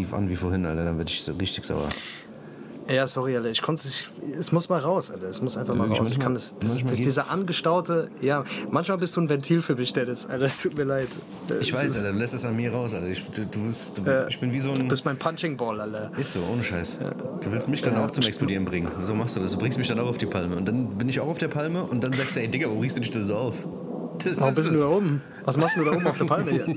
aggressiv an wie vorhin, Alter, dann werde ich so richtig sauer. Ja, sorry, Alter. Ich konnte es. Es muss mal raus, Alter. Es muss einfach mal raus. Ich kann das. das, das dieser angestaute. Ja, manchmal bist du ein Ventil für mich, Dennis. Alter, es tut mir leid. Ich weiß, Alter. Du lässt es an mir raus, Alter. Ich, du, du, bist, du, äh, ich bin wie so ein. Du bist mein Punching Ball, Alter. Ist so, ohne Scheiß. Du willst mich dann ja. auch zum Explodieren bringen. So machst du das. Du bringst mich dann auch auf die Palme. Und dann bin ich auch auf der Palme und dann sagst du, ey, Digga, warum riechst du dich da so auf? Das Warum bist du da oben? Was machst du da oben auf der Palme hier?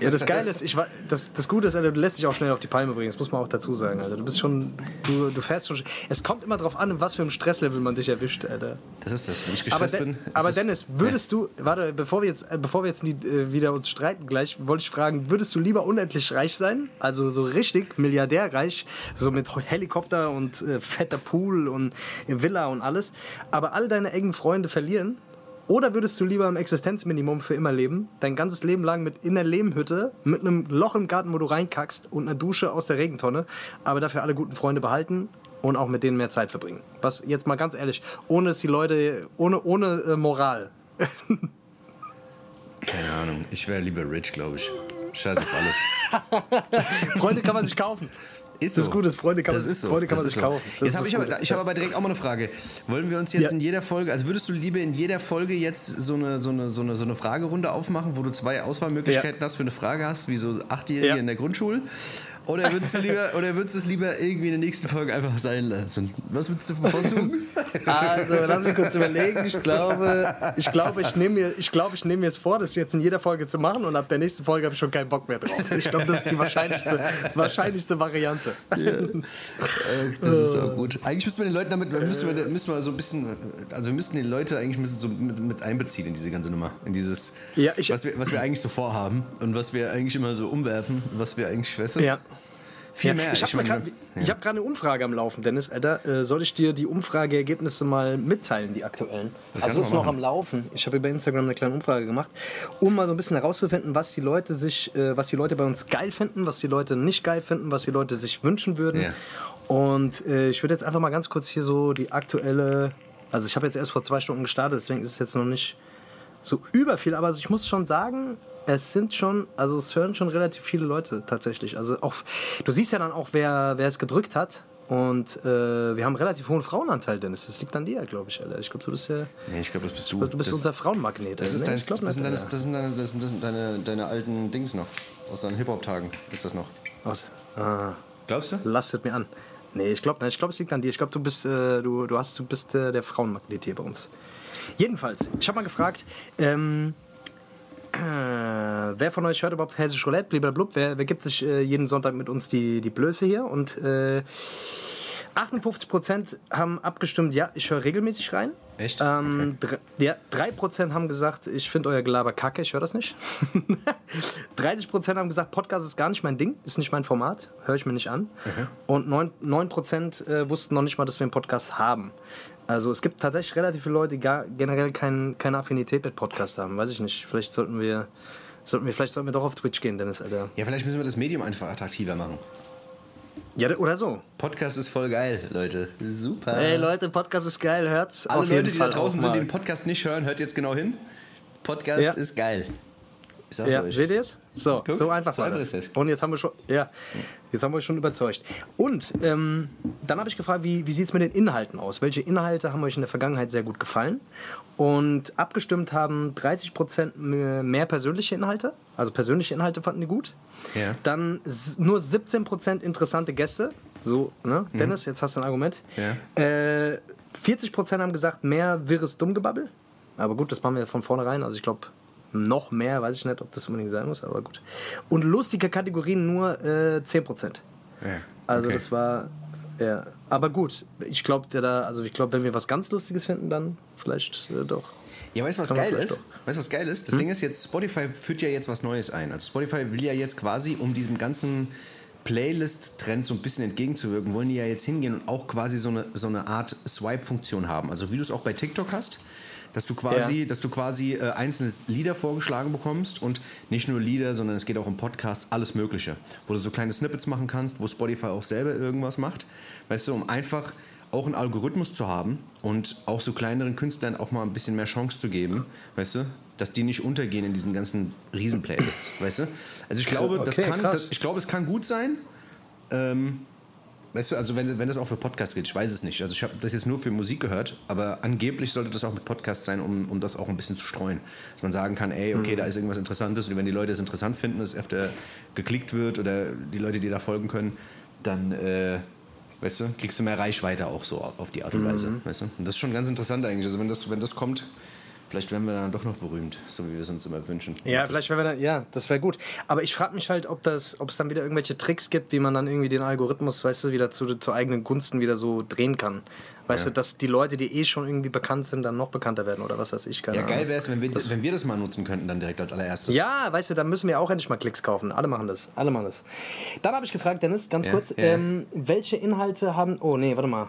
Ja, das Geile ist, ich, das, das Gute ist, Alter, du lässt dich auch schnell auf die Palme bringen. Das muss man auch dazu sagen, Alter. Du bist schon, du, du fährst schon. Es kommt immer darauf an, in was für einem Stresslevel man dich erwischt, Alter. Das ist das, wenn ich gestresst aber bin. Aber Dennis, würdest ja. du, warte, bevor wir jetzt, äh, bevor wir jetzt die, äh, wieder uns streiten gleich, wollte ich fragen, würdest du lieber unendlich reich sein? Also so richtig milliardärreich, so mit Helikopter und äh, fetter Pool und Villa und alles, aber all deine engen Freunde verlieren? Oder würdest du lieber im Existenzminimum für immer leben, dein ganzes Leben lang mit in der Lehmhütte, mit einem Loch im Garten, wo du reinkackst und einer Dusche aus der Regentonne, aber dafür alle guten Freunde behalten und auch mit denen mehr Zeit verbringen? Was jetzt mal ganz ehrlich, ohne dass die Leute, ohne, ohne äh, Moral. Keine Ahnung, ich wäre lieber rich, glaube ich. Scheiß auf alles. Freunde kann man sich kaufen. Ist das so. Gute, Freunde kann, das man, ist so. Freunde kann man sich so. kaufen. Das jetzt habe ich, aber, ich habe aber direkt auch mal eine Frage. Wollen wir uns jetzt Ja. in jeder Folge, also würdest du lieber in jeder Folge jetzt so eine, so eine, so eine, so eine Fragerunde aufmachen, wo du zwei Auswahlmöglichkeiten hast für eine Frage hast, wie so Achtjährige Ja. in der Grundschule? Oder würdest du lieber, oder würdest du es lieber irgendwie in der nächsten Folge einfach sein lassen? Was würdest du bevorzugen? Also, lass mich kurz überlegen. Ich glaube, ich, glaube, ich nehme mir, ich glaube, ich nehme mir es vor, das jetzt in jeder Folge zu machen und ab der nächsten Folge habe ich schon keinen Bock mehr drauf. Ich glaube, das ist die wahrscheinlichste, wahrscheinlichste Variante. Äh, das ist so gut. Eigentlich müssten wir den Leuten damit, müssen wir, müssen wir so ein bisschen, also wir müssten die Leute eigentlich müssen so mit, mit einbeziehen in diese ganze Nummer. In dieses, Ja, ich- was, wir, was wir eigentlich so vorhaben und was wir eigentlich immer so umwerfen, was wir eigentlich wissen. Ja. Viel Ja, mehr. Ich habe grad- ich hab gerade eine Umfrage am Laufen, Dennis. Alter, äh, soll ich dir die Umfrageergebnisse mal mitteilen, die aktuellen? Das also ist noch am Laufen. Ich habe über Instagram eine kleine Umfrage gemacht, um mal so ein bisschen herauszufinden, was die Leute sich, äh, was die Leute bei uns geil finden, was die Leute nicht geil finden, was die Leute sich wünschen würden. Ja. Und äh, ich würde jetzt einfach mal ganz kurz hier so die aktuelle. Also ich habe jetzt erst vor zwei Stunden gestartet, deswegen ist es jetzt noch nicht so über viel, aber ich muss schon sagen, es sind schon, also es hören schon relativ viele Leute tatsächlich. Also auch, du siehst ja dann auch, wer, wer es gedrückt hat. Und äh, wir haben einen relativ hohen Frauenanteil, Dennis. Das liegt an dir, glaube ich, Alter. Ich glaube, du bist ja. Nee, ich glaube, das bist du. Du bist das, unser Frauenmagnet. das, ist dein, glaub das, sind deine, das sind deine, das sind, deine, deine alten Dings noch. Aus deinen Hip-Hop-Tagen ist das noch. Aus. Ah, Glaubst du? lastet mir an. Nee, ich glaube, ich glaub, es liegt an dir. Ich glaube, du bist, äh, du, du hast, du bist äh, der Frauenmagnet hier bei uns. Jedenfalls, ich habe mal gefragt, ähm, äh, wer von euch hört überhaupt Hessisch Roulette? Blablabla. Wer, wer gibt sich äh, jeden Sonntag mit uns die, die Blöße hier? Und äh, 58% haben abgestimmt, ja, ich höre regelmäßig rein. Echt? Ähm, dr- ja, 3% haben gesagt, ich finde euer Gelaber kacke, ich höre das nicht. 30% haben gesagt, Podcast ist gar nicht mein Ding, ist nicht mein Format, höre ich mir nicht an. Und 9%, 9% äh, wussten noch nicht mal, dass wir einen Podcast haben. Also es gibt tatsächlich relativ viele Leute, die gar, generell kein, keine Affinität mit Podcast haben. Weiß ich nicht, vielleicht sollten wir, sollten wir, vielleicht sollten wir doch auf Twitch gehen, Dennis, Alter. Ja, vielleicht müssen wir das Medium einfach attraktiver machen. Ja, oder so. Podcast ist voll geil, Leute. Super. Ey Leute, Podcast ist geil, hört's Alle Leute, die da Fall draußen auch sind, die den Podcast nicht hören, hört jetzt genau hin. Podcast Ja. ist geil. Ich sag's Ja, euch. seht ihr es? So, Guck, so einfach war das. Und jetzt haben wir schon, ja, jetzt haben wir schon überzeugt. Und ähm, dann habe ich gefragt, wie, wie sieht es mit den Inhalten aus? Welche Inhalte haben euch in der Vergangenheit sehr gut gefallen? Und abgestimmt haben 30% mehr mehr persönliche Inhalte. Also persönliche Inhalte fanden die gut. Ja. Dann nur 17% interessante Gäste. So, ne? Dennis, jetzt hast du ein Argument. Mhm. Ja. Äh, 40% haben gesagt, mehr wirres Dummgebabbel. Aber gut, das machen wir von vornherein. Also ich glaube, noch mehr, weiß ich nicht, ob das unbedingt sein muss, aber gut. Und lustige Kategorien nur äh, 10%. Ja, Also okay. das war. Ja. Aber gut, ich glaube, da, also ich glaube, wenn wir was ganz Lustiges finden, dann vielleicht äh, doch. Ja, weißt du, was geil ist? Weißt du, was geil ist? Das Ding ist jetzt, Spotify führt ja jetzt was Neues ein. Also Spotify will ja jetzt quasi, um diesem ganzen Playlist-Trend so ein bisschen entgegenzuwirken, wollen die ja jetzt hingehen und auch quasi so eine, so eine Art Swipe-Funktion haben. Also wie du es auch bei TikTok hast, dass du quasi, Ja. dass du quasi äh, einzelne Lieder vorgeschlagen bekommst und nicht nur Lieder, sondern es geht auch im Podcast alles Mögliche, wo du so kleine Snippets machen kannst, wo Spotify auch selber irgendwas macht, weißt du, um einfach auch einen Algorithmus zu haben und auch so kleineren Künstlern auch mal ein bisschen mehr Chance zu geben, weißt du? Dass die nicht untergehen in diesen ganzen Riesen-Playlists, weißt du? Also ich glaube, das Okay, kann, krass. das, ich glaube, es kann gut sein. Ähm, weißt du, also wenn, wenn das auch für Podcasts geht, ich weiß es nicht. Also ich habe das jetzt nur für Musik gehört, aber angeblich sollte das auch mit Podcasts sein, um, um das auch ein bisschen zu streuen. Dass man sagen kann, ey, okay, da ist irgendwas Interessantes und wenn die Leute es interessant finden, dass es öfter geklickt wird oder die Leute, die da folgen können, dann, äh, weißt du, kriegst du mehr Reichweite auch so auf die Art und Weise, weißt du. Und das ist schon ganz interessant eigentlich. Also wenn das, wenn das kommt, vielleicht werden wir dann doch noch berühmt, so wie wir es uns immer wünschen. Ja, vielleicht wäre dann, ja, das wäre gut. Aber ich frage mich halt, ob das, ob es dann wieder irgendwelche Tricks gibt, wie man dann irgendwie den Algorithmus, weißt du, wieder zu, zu eigenen Gunsten wieder so drehen kann. Weißt Ja. du, dass die Leute, die eh schon irgendwie bekannt sind, dann noch bekannter werden oder was weiß ich. Keine Ja, geil wäre es, wenn wir, das, wenn wir das mal nutzen könnten, dann direkt als allererstes. Ja, weißt du, dann müssen wir auch endlich mal Klicks kaufen. Alle machen das. Alle machen das. Dann habe ich gefragt, Dennis, ganz Ja, kurz, ja. Ähm, welche Inhalte haben. Oh, nee, warte mal.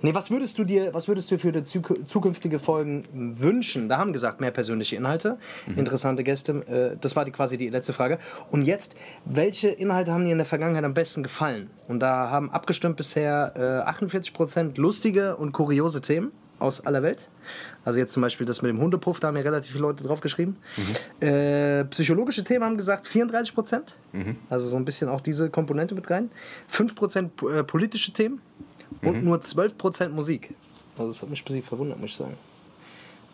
Nee, was würdest du dir, was würdest du für die zuk- zukünftige Folgen wünschen? Da haben gesagt, mehr persönliche Inhalte, Mhm. interessante Gäste. Äh, das war die, quasi die letzte Frage. Und jetzt, welche Inhalte haben dir in der Vergangenheit am besten gefallen? Und da haben abgestimmt bisher äh, 48% lustige und kuriose Themen aus aller Welt. Also jetzt zum Beispiel das mit dem Hundepuff, da haben ja relativ viele Leute drauf geschrieben. Äh, psychologische Themen haben gesagt 34 Prozent. Also so ein bisschen auch diese Komponente mit rein. 5 Prozent äh, politische Themen und nur 12 Prozent Musik. Also das hat mich ein bisschen verwundert, muss ich sagen.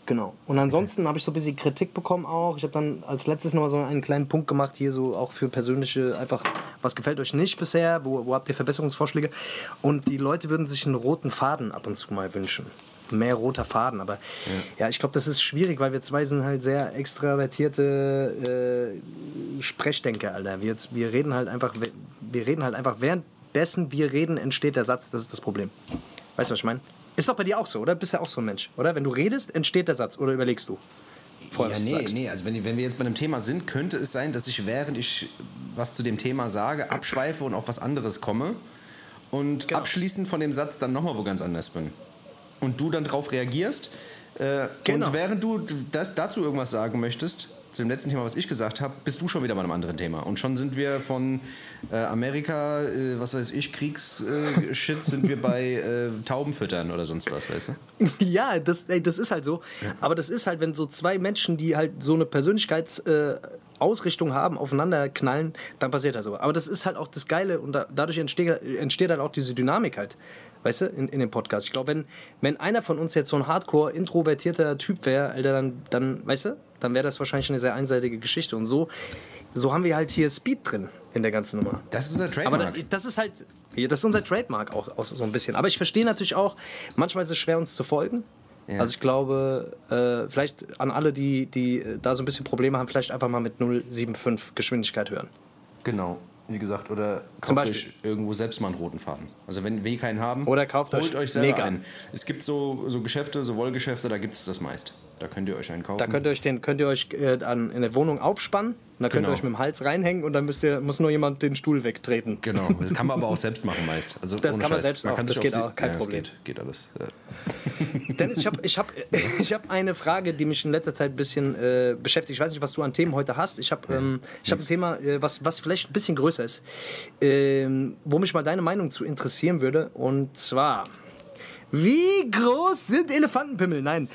Genau. Und ansonsten habe ich so ein bisschen Kritik bekommen auch. Ich habe dann als letztes noch mal so einen kleinen Punkt gemacht, hier so auch für persönliche, einfach, was gefällt euch nicht bisher, wo, wo habt ihr Verbesserungsvorschläge? Und die Leute würden sich einen roten Faden ab und zu mal wünschen. Mehr roter Faden, aber ja, ich glaube, das ist schwierig, weil wir zwei sind halt sehr extravertierte äh, Sprechdenker, Alter. Wir, jetzt, wir reden halt einfach, wir reden halt einfach, währenddessen wir reden, entsteht der Satz, das ist das Problem. Weißt du, was ich meine? Ist doch bei dir auch so, oder? Bist ja auch so ein Mensch, oder? Wenn du redest, entsteht der Satz, oder überlegst du? Vorher, Ja, nee, sagst. nee, also wenn, wenn wir jetzt bei einem Thema sind, könnte es sein, dass ich während ich was zu dem Thema sage, abschweife und auf was anderes komme und Genau. abschließend von dem Satz dann nochmal wo ganz anders bin. Und du dann darauf reagierst äh, Genau. und während du das, dazu irgendwas sagen möchtest, zu dem letzten Thema, was ich gesagt habe, bist du schon wieder bei einem anderen Thema. Und schon sind wir von äh, Amerika, äh, was weiß ich, Kriegsshit, äh, sind wir bei äh, Taubenfüttern oder sonst was, weißt du? Ja, das, ey, das ist halt so. Aber das ist halt, wenn so zwei Menschen, die halt so eine Persönlichkeitsausrichtung äh, haben, aufeinander knallen, dann passiert das so. Aber das ist halt auch das Geile und da, dadurch entsteht, entsteht halt auch diese Dynamik halt. Weißt du, in, in dem Podcast. Ich glaube, wenn, wenn einer von uns jetzt so ein hardcore introvertierter Typ wäre, Alter, dann, dann, weißt du, dann wäre das wahrscheinlich eine sehr einseitige Geschichte. Und so, so haben wir halt hier Speed drin in der ganzen Nummer. Das ist unser Aber Trademark. da, das ist halt, das ist unser Trademark auch, auch so ein bisschen. Aber ich verstehe natürlich auch, manchmal ist es schwer, uns zu folgen. Ja. Also ich glaube, äh, vielleicht an alle, die, die äh, da so ein bisschen Probleme haben, vielleicht einfach mal mit 0,75 Geschwindigkeit hören. Genau, wie gesagt, oder Zum kauft Beispiel. euch irgendwo selbst mal einen roten Faden. Also wenn wir keinen haben, Oder kauft holt euch euch selber Mega. einen. Es gibt so, so Geschäfte, so Wollgeschäfte, da gibt es das meist. Da könnt ihr euch einen kaufen. Da könnt ihr euch, den, könnt ihr euch äh, an, in der Wohnung aufspannen und da könnt Genau. ihr euch mit dem Hals reinhängen und dann müsst ihr, muss nur jemand den Stuhl wegtreten. Genau, das kann man aber auch selbst machen meist. Also Das kann man Scheiß. selbst auch, sich das auf geht auch, kein ja, Problem. Das geht, geht alles. Dennis, ich habe ich hab, ich hab eine Frage, die mich in letzter Zeit ein bisschen äh, beschäftigt. Ich weiß nicht, was du an Themen heute hast. Ich habe ähm, ich hab ein Thema, äh, was, was vielleicht ein bisschen größer ist, ähm, wo mich mal deine Meinung zu interessieren würde. Und zwar, wie groß sind Elefantenpimmel? Nein.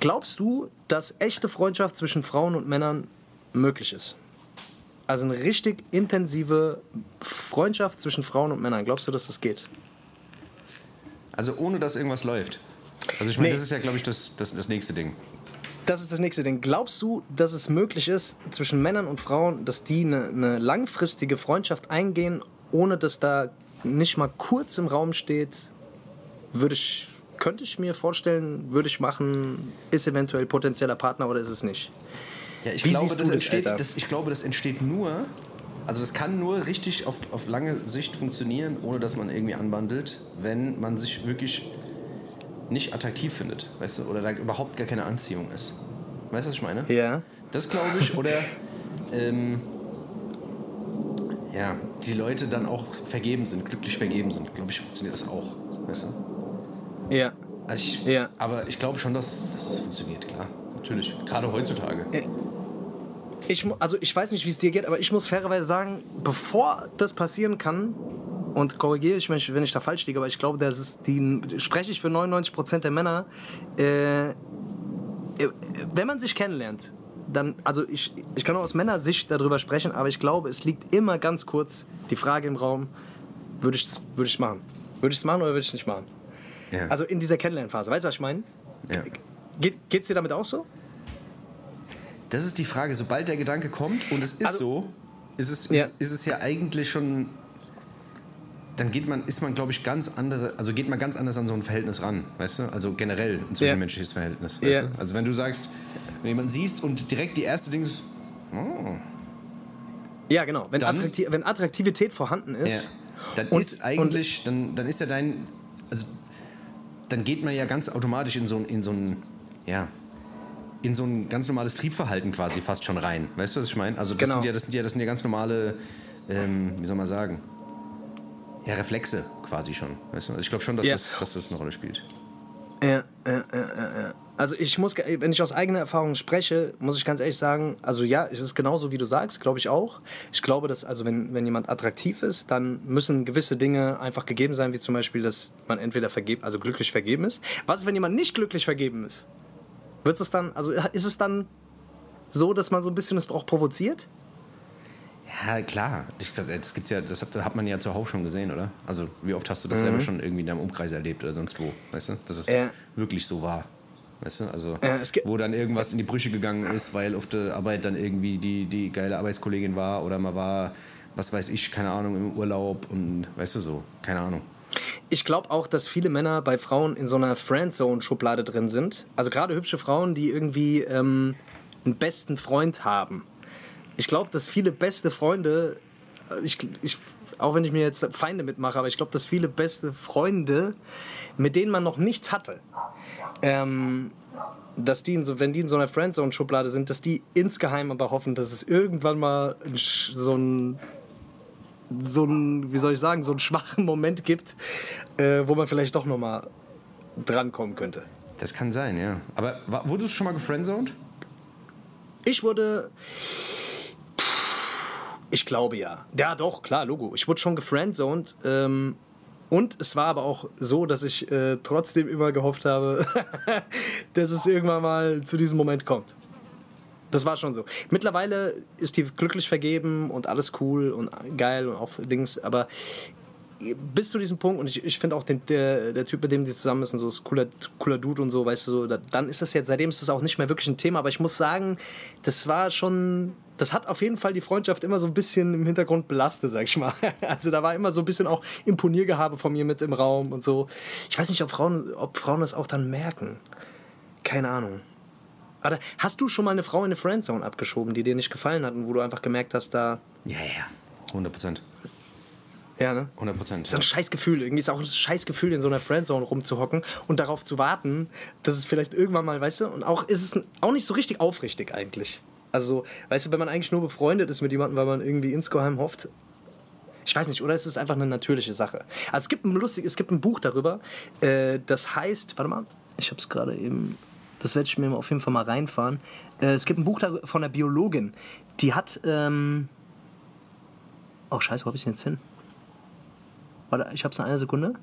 Glaubst du, dass echte Freundschaft zwischen Frauen und Männern möglich ist? Also eine richtig intensive Freundschaft zwischen Frauen und Männern. Glaubst du, dass das geht? Also ohne dass irgendwas läuft. Also ich meine, Nee. das ist ja, glaube ich, das, das, das nächste Ding. Das ist das nächste Ding. Glaubst du, dass es möglich ist, zwischen Männern und Frauen, dass die eine, eine langfristige Freundschaft eingehen, ohne dass da nicht mal kurz im Raum steht, würde ich, könnte ich mir vorstellen, würde ich machen, ist eventuell potenzieller Partner oder ist es nicht? Ja, ich Wie glaube, das das, entsteht, das, ich glaube, das entsteht nur, also das kann nur richtig auf, auf lange Sicht funktionieren, ohne dass man irgendwie anbandelt, wenn man sich wirklich nicht attraktiv findet, weißt du, oder da überhaupt gar keine Anziehung ist. Weißt du, was ich meine? Ja. Das glaube ich, oder ähm, ja, die Leute dann auch vergeben sind, glücklich vergeben sind, glaube ich, funktioniert das auch, weißt du? Ja. Also ich, Ja. Aber ich glaube schon, dass, dass es funktioniert, klar. Natürlich. Gerade heutzutage. Ich, mu- also ich weiß nicht, wie es dir geht, aber ich muss fairerweise sagen, bevor das passieren kann, und korrigiere ich mich, wenn ich da falsch liege, aber ich glaube, das ist die, spreche ich für 99% der Männer, äh, wenn man sich kennenlernt, dann, also ich, ich kann nur aus Männersicht darüber sprechen, aber ich glaube, es liegt immer ganz kurz die Frage im Raum, würde ich es würd ich's machen? Würde ich es machen oder würde ich es nicht machen? Ja. Also in dieser Kennenlernphase, weißt du, was ich meine? Ja. Geht es dir damit auch so? Das ist die Frage, sobald der Gedanke kommt und es ist Also- so, ist es, Ja. ist, ist es ja eigentlich schon. Dann geht man, ist man, glaube ich, ganz andere, also geht man ganz anders an so ein Verhältnis ran, weißt du? Also generell ein zwischenmenschliches Verhältnis. Weißt Ja. du? Also wenn du sagst, wenn jemanden siehst und direkt die erste Ding ist, Ja, genau. Wenn, Dann- Attrakti wenn Attraktivität vorhanden ja, ist. dann Und- ist eigentlich, dann, dann ist ja dein, also dann geht man ja ganz automatisch in so, ein- in so ein, ja, in so ein ganz normales Triebverhalten quasi fast schon rein. Weißt du, was ich meine? Also das, Genau. sind ja, das, sind ja, das sind ja ganz normale, ähm, wie soll man sagen, ja, Reflexe quasi schon. Weißt du? Also ich glaube schon, dass, Ja. das, dass das eine Rolle spielt. Ja, ja, ja, ja, ja. Also ich muss, wenn ich aus eigener Erfahrung spreche, muss ich ganz ehrlich sagen, also ja, es ist genauso wie du sagst, glaube ich auch. Ich glaube, dass also wenn, wenn jemand attraktiv ist, dann müssen gewisse Dinge einfach gegeben sein, wie zum Beispiel, dass man entweder vergeben, also glücklich vergeben ist. Was ist, wenn jemand nicht glücklich vergeben ist? Wird es dann, also ist es dann so, dass man so ein bisschen das auch provoziert? Ja, klar. Ich glaub, das gibt's ja, das hat, man ja zuhauf schon gesehen, oder? Also wie oft hast du Mhm. das selber schon irgendwie in deinem Umkreis erlebt oder sonst wo, weißt du? Dass es Ja. wirklich so war. Weißt du? Also, Ja, wo dann irgendwas in die Brüche gegangen ist, weil auf der Arbeit dann irgendwie die, die geile Arbeitskollegin war oder man war, was weiß ich, keine Ahnung, im Urlaub und weißt du so, keine Ahnung. Ich glaube auch, dass viele Männer bei Frauen in so einer Friendzone-Schublade drin sind. Also gerade hübsche Frauen, die irgendwie ähm, einen besten Freund haben. Ich glaube, dass viele beste Freunde, äh, ich, ich, auch wenn ich mir jetzt Feinde mitmache, aber ich glaube, dass viele beste Freunde, mit denen man noch nichts hatte, ähm, dass die in so, wenn die in so einer Friendzone-Schublade sind, dass die insgeheim aber hoffen, dass es irgendwann mal ein so ein so einen, wie soll ich sagen, so einen schwachen Moment gibt, äh, wo man vielleicht doch nochmal drankommen könnte. Das kann sein, ja. Aber wurdest du schon mal gefriendzoned? Ich wurde. Ich glaube ja. Ja, doch, klar, Logo. Ich wurde schon gefriendzoned. Ähm, und es war aber auch so, dass ich äh, trotzdem immer gehofft habe, dass es irgendwann mal zu diesem Moment kommt. Das war schon so. Mittlerweile ist die glücklich vergeben und alles cool und geil und auch Dings, aber bis zu diesem Punkt, und ich, ich finde auch den, der, der Typ, mit dem sie zusammen ist, so ist cooler, cooler Dude und so, weißt du, so, da, dann ist das jetzt, seitdem ist das auch nicht mehr wirklich ein Thema, aber ich muss sagen, das war schon, das hat auf jeden Fall die Freundschaft immer so ein bisschen im Hintergrund belastet, sag ich mal. Also da war immer so ein bisschen auch Imponiergehabe von mir mit im Raum und so. Ich weiß nicht, ob Frauen, ob Frauen das auch dann merken. Keine Ahnung. Aber hast du schon mal eine Frau in eine Friendzone abgeschoben, die dir nicht gefallen hat und wo du einfach gemerkt hast, da, Ja, ja. 100 Prozent. Ja, ne? 100 Prozent. Ist ein scheiß Gefühl. Irgendwie ist auch ein scheiß Gefühl, in so einer Friendzone rumzuhocken und darauf zu warten, dass es vielleicht irgendwann mal, weißt du, und auch ist es auch nicht so richtig aufrichtig eigentlich. Also, weißt du, wenn man eigentlich nur befreundet ist mit jemandem, weil man irgendwie insgeheim hofft, ich weiß nicht, oder ist es einfach eine natürliche Sache? Also es gibt ein lustig, es gibt ein Buch darüber, äh, das heißt, warte mal, ich habe es gerade eben, das werde ich mir auf jeden Fall mal reinfahren. Äh, es gibt ein Buch da- von einer Biologin, die hat, ähm, oh scheiße, wo habe ich denn jetzt hin? Warte, ich habe es in einer Sekunde.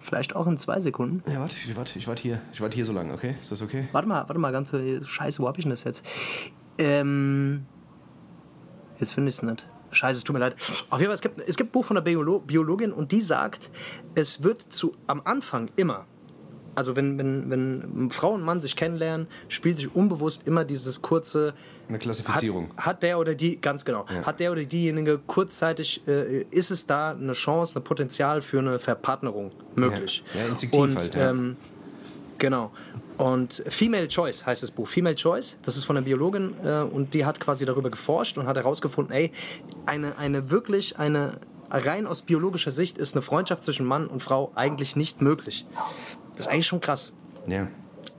Vielleicht auch in zwei Sekunden. Ja, warte, ich warte, ich warte hier. Ich warte hier so lange, okay? Ist das okay? Warte mal, warte mal, ganz äh, scheiße, wo hab ich denn das jetzt? Ähm, jetzt finde ich es nicht. Scheiße, es tut mir leid. Auf jeden Fall, es gibt, es gibt ein Buch von einer Biolo Biologin und die sagt, es wird zu, am Anfang immer, also wenn, wenn, wenn Frau und Mann sich kennenlernen, spielt sich unbewusst immer dieses kurze, Eine hat, Klassifizierung. hat der oder die, ganz genau, hat der oder diejenige kurzzeitig, äh, ist es da eine Chance, ein Potenzial für eine Verpartnerung möglich? Ja, ja, instinktiv Und, halt, ja. Ähm, genau. Und Female Choice heißt das Buch. Female Choice, das ist von einer Biologin äh, und die hat quasi darüber geforscht und hat herausgefunden, ey, eine, eine wirklich, eine rein aus biologischer Sicht ist eine Freundschaft zwischen Mann und Frau eigentlich nicht möglich. Das ist eigentlich schon krass. Ja.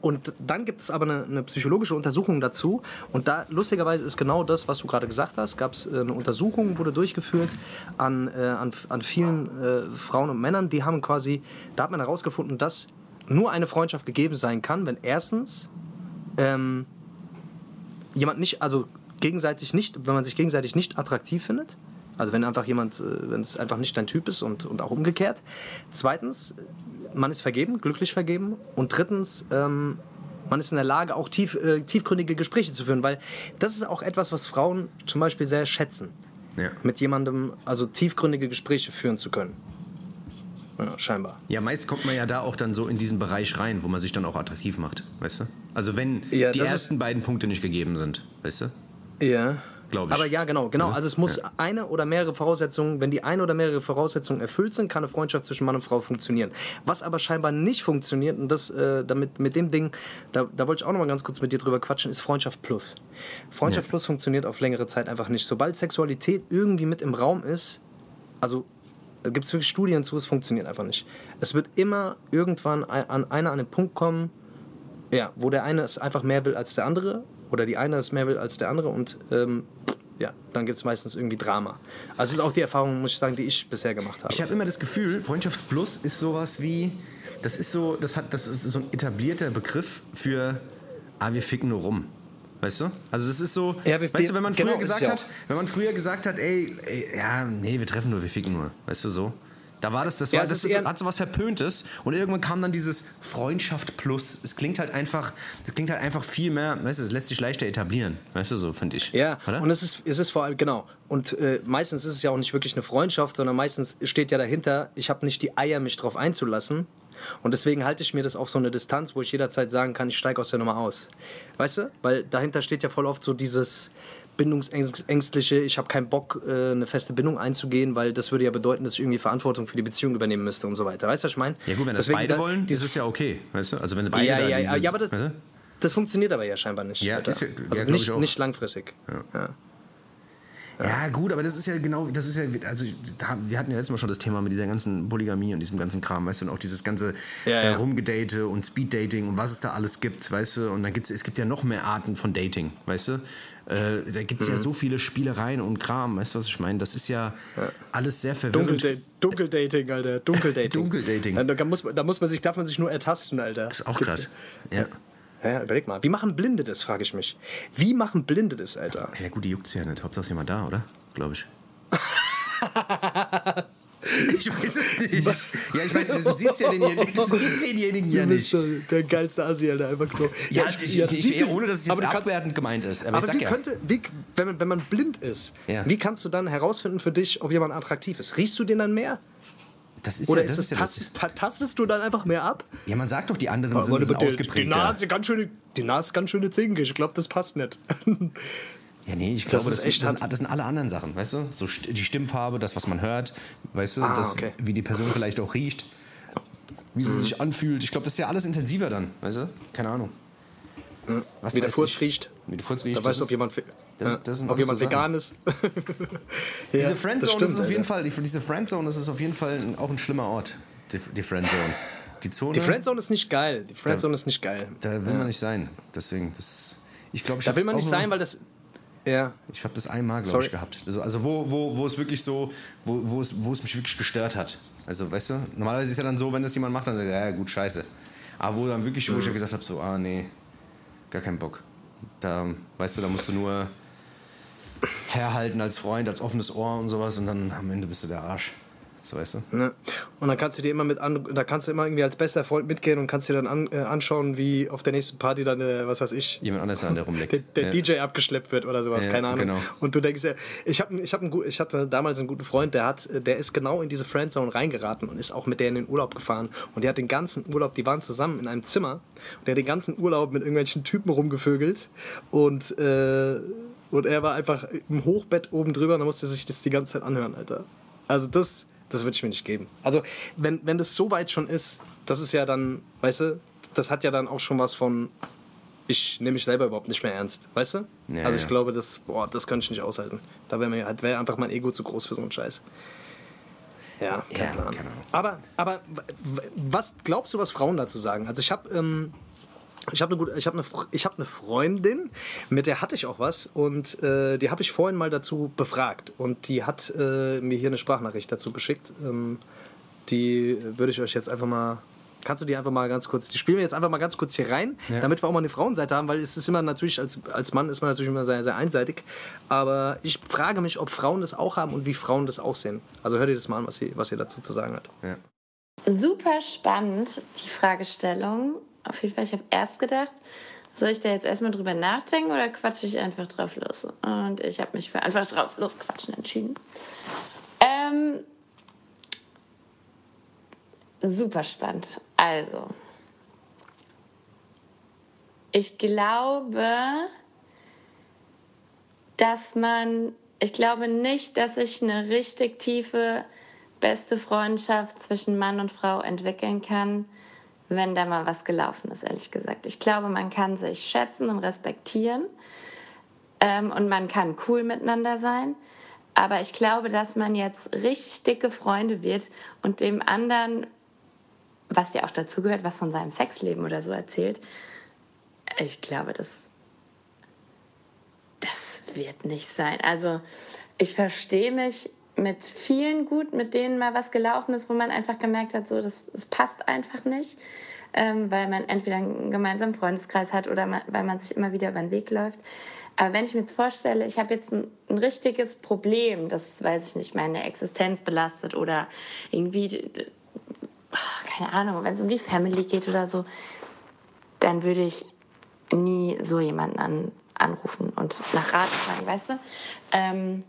Und dann gibt es aber eine, eine psychologische Untersuchung dazu. Und da, lustigerweise, ist genau das, was du gerade gesagt hast. Gab es äh, eine Untersuchung, wurde durchgeführt an, äh, an, an vielen äh, Frauen und Männern. Die haben quasi, da hat man herausgefunden, dass nur eine Freundschaft gegeben sein kann, wenn erstens ähm, jemand nicht, also gegenseitig nicht, wenn man sich gegenseitig nicht attraktiv findet. Also wenn einfach jemand, äh, wenn es einfach nicht dein Typ ist und, und auch umgekehrt. Zweitens, man ist vergeben, glücklich vergeben. Und drittens, ähm, man ist in der Lage, auch tief, äh, tiefgründige Gespräche zu führen, weil das ist auch etwas, was Frauen zum Beispiel sehr schätzen. Ja. Mit jemandem, also tiefgründige Gespräche führen zu können. Ja, scheinbar. Ja, meist kommt man ja da auch dann so in diesen Bereich rein, wo man sich dann auch attraktiv macht, weißt du? Also wenn Ja, die ersten beiden Punkte nicht gegeben sind, weißt du? Ja. Glaub ich. Aber ja, genau, genau. Ja. Also es muss eine oder mehrere Voraussetzungen, wenn die eine oder mehrere Voraussetzungen erfüllt sind, kann eine Freundschaft zwischen Mann und Frau funktionieren. Was aber scheinbar nicht funktioniert, und das äh, damit mit dem Ding, da, da wollte ich auch noch mal ganz kurz mit dir drüber quatschen, ist Freundschaft Plus. Freundschaft Ja. Plus funktioniert auf längere Zeit einfach nicht. Sobald Sexualität irgendwie mit im Raum ist, also gibt es wirklich Studien zu, es funktioniert einfach nicht. Es wird immer irgendwann ein- an einer an den Punkt kommen, ja, wo der eine es einfach mehr will als der andere oder die eine es mehr will als der andere und ähm, ja, dann gibt es meistens irgendwie Drama. Also das ist auch die Erfahrung, muss ich sagen, die ich bisher gemacht habe. Ich habe immer das Gefühl, Freundschaft Plus ist sowas wie, das ist so, das hat, das ist so ein etablierter Begriff für, ah, wir ficken nur rum. Weißt du? Also das ist so, Ja, weißt du, wenn man genau, früher gesagt hat, wenn man früher gesagt hat, ey, ey, ja, nee, wir treffen nur, wir ficken nur, weißt du so? Da war das, das Ja, war, es das ist hat so was Verpöntes und irgendwann kam dann dieses Freundschaft plus. Es klingt halt einfach, das klingt halt einfach viel mehr, weißt du, es lässt sich leichter etablieren, weißt du so, finde ich. Ja, Oder? und es ist, es ist vor allem, genau. Und äh, meistens ist es ja auch nicht wirklich eine Freundschaft, sondern meistens steht ja dahinter, ich habe nicht die Eier, mich drauf einzulassen. Und deswegen halte ich mir das auf so eine Distanz, wo ich jederzeit sagen kann, ich steige aus der Nummer aus. Weißt du? Weil dahinter steht ja voll oft so dieses bindungsängstliche, ich habe keinen Bock, äh, eine feste Bindung einzugehen, weil das würde ja bedeuten, dass ich irgendwie Verantwortung für die Beziehung übernehmen müsste und so weiter. Weißt du, was ich meine? ja gut, wenn das Deswegen beide da- wollen, ist es ja okay, weißt du? Also wenn beide ja, ja, ja, dieses, ja, aber das, weißt du? das funktioniert aber ja scheinbar nicht. Ja, ist ja- ja, also glaub nicht, nicht langfristig. Ja. Ja, gut, aber das ist ja genau, das ist ja, also da, wir hatten ja letztes Mal schon das Thema mit dieser ganzen Polygamie und diesem ganzen Kram, weißt du, und auch dieses ganze Ja, äh, ja. Rumgedate und Speeddating und was es da alles gibt, weißt du, und dann gibt's, es gibt ja noch mehr Arten von Dating, weißt du. Äh, da gibt es Mhm. ja so viele Spielereien und Kram, weißt du, was ich meine? Das ist ja, alles sehr verwirrend. Dunkelda Dunkeldating, Alter. Dunkeldating. Dunkeldating. Da, da, muss, man- da muss man sich, darf man sich nur ertasten, Alter. Das ist auch krass. Ja. Ja, überleg mal. Wie machen Blinde das, frage ich mich. Wie machen Blinde das, Alter? ja, gut, die juckt's ja nicht. Hauptsache ist jemand da, oder? Glaube ich. ich weiß es nicht. Ja, ich meine, du siehst ja denjenigen, du siehst denjenigen ja nicht. der geilste Asi, Alter. Einfach nur. Ja, ich, ich, ich, siehst du- ohne dass es jetzt abwertend gemeint ist. Aber, Aber ich wie ja. könnte, wie, wenn, man, wenn man blind ist, Ja. wie kannst du dann herausfinden für dich, ob jemand attraktiv ist? Riechst du den dann mehr? Das ist Oder ja, das ist ist es, ja das. tastest, ta- tastest du dann einfach mehr ab? Ja, man sagt doch, die anderen sind, sind die, die. Nase ganz schöne, die Nase ganz schöne zinkig. Ich glaube, das passt nicht. Ja, nee, ich Das glaube, das, echt das, sind, das sind alle anderen Sachen, weißt du? So die Stimmfarbe, das, was man hört, weißt du? Ah, das, okay. Wie die Person vielleicht auch riecht, wie sie sich anfühlt. Ich glaube, das ist ja alles intensiver dann, weißt du? Keine Ahnung. Was Wie der Furz ich? riecht. Wie der Furz riecht. Da das weißt du, ob jemand, das- ja, das ob jemand so vegan ist. Diese Ja, Friendzone, das, stimmt, ist auf jeden Alter. Fall, die, diese Friendzone, das ist auf jeden Fall auch ein schlimmer Ort. Die, die Friendzone. Die Zone, Die Friendzone ist nicht geil. Die Friendzone ist nicht geil. da will man nicht sein. Deswegen, das, ich glaube, ich Da will man nicht sein, weil das. Ja. Ich habe das einmal, glaube ich, gehabt. Also, also wo, wo, wo es wirklich so, wo, wo, es, wo es mich wirklich gestört hat. Also, weißt du, normalerweise ist ja dann so, wenn das jemand macht, dann sagt er, ja, gut, scheiße. Aber wo dann wirklich, wo Mhm. ich ja gesagt habe, so, ah, nee, gar keinen Bock. Da, weißt du, da musst du nur herhalten als Freund, als offenes Ohr und sowas und dann am Ende bist du der Arsch. So, weißt du? Ne? Und dann kannst du dir immer mit an, da kannst du immer irgendwie als bester Freund mitgehen und kannst dir dann an, äh, anschauen, wie auf der nächsten Party dann, äh, was weiß ich, Jemand anders an der rumleckt. der, der ja. DJ abgeschleppt wird oder sowas, Ja, keine Ahnung. genau. Und du denkst ja, ich, hab, ich, hab einen, ich hatte damals einen guten Freund, der, hat, der ist genau in diese Friendzone reingeraten und ist auch mit der in den Urlaub gefahren. Und der hat den ganzen Urlaub, die waren zusammen in einem Zimmer und der hat den ganzen Urlaub mit irgendwelchen Typen rumgevögelt und, äh, und er war einfach im Hochbett oben drüber und da musste sich das die ganze Zeit anhören, Alter. Also das, das würde ich mir nicht geben. Also wenn, wenn das so weit schon ist, das ist ja dann, weißt du, das hat ja dann auch schon was von, ich nehme mich selber überhaupt nicht mehr ernst, weißt du? Ja, also ich ja. glaube, das, boah, das könnte ich nicht aushalten. Da wäre mir halt wär einfach mein Ego zu groß für so einen Scheiß. Ja, kein Ja, Plan. keine Ahnung. Aber, aber was glaubst du, was Frauen dazu sagen? Also ich habe ähm, ich habe eine, gute- ich hab eine, ich hab eine Freundin, mit der hatte ich auch was und äh, die habe ich vorhin mal dazu befragt und die hat äh, mir hier eine Sprachnachricht dazu geschickt. Ähm, die würde ich euch jetzt einfach mal Kannst du die einfach mal ganz kurz, die spielen wir jetzt einfach mal ganz kurz hier rein, ja. damit wir auch mal eine Frauenseite haben, weil es ist immer natürlich, als, als Mann ist man natürlich immer sehr, sehr einseitig. Aber ich frage mich, ob Frauen das auch haben und wie Frauen das auch sehen. Also hört ihr das mal an, was sie, was ihr dazu zu sagen hat. Ja. Super spannend, die Fragestellung. Auf jeden Fall, ich habe erst gedacht, soll ich da jetzt erstmal drüber nachdenken oder quatsche ich einfach drauf los? Und ich habe mich für einfach drauf losquatschen entschieden. Ähm, super spannend. Also, ich glaube, dass man, ich glaube nicht, dass ich eine richtig tiefe, beste Freundschaft zwischen Mann und Frau entwickeln kann, wenn da mal was gelaufen ist, ehrlich gesagt. Ich glaube, man kann sich schätzen und respektieren ähm, und man kann cool miteinander sein. Aber ich glaube, dass man jetzt richtig dicke Freunde wird und dem anderen was ja auch dazugehört, was von seinem Sexleben oder so erzählt. Ich glaube, das, das wird nicht sein. Also ich verstehe mich mit vielen gut, mit denen mal was gelaufen ist, wo man einfach gemerkt hat, so das, das passt einfach nicht, ähm, weil man entweder einen gemeinsamen Freundeskreis hat oder man, weil man sich immer wieder über den Weg läuft. Aber wenn ich mir jetzt vorstelle, ich habe jetzt ein, ein, richtiges Problem, das, weiß ich nicht, meine Existenz belastet oder irgendwie keine Ahnung, wenn es um die Family geht oder so, dann würde ich nie so jemanden an, anrufen und nach Rat fragen, weißt du? Ähm,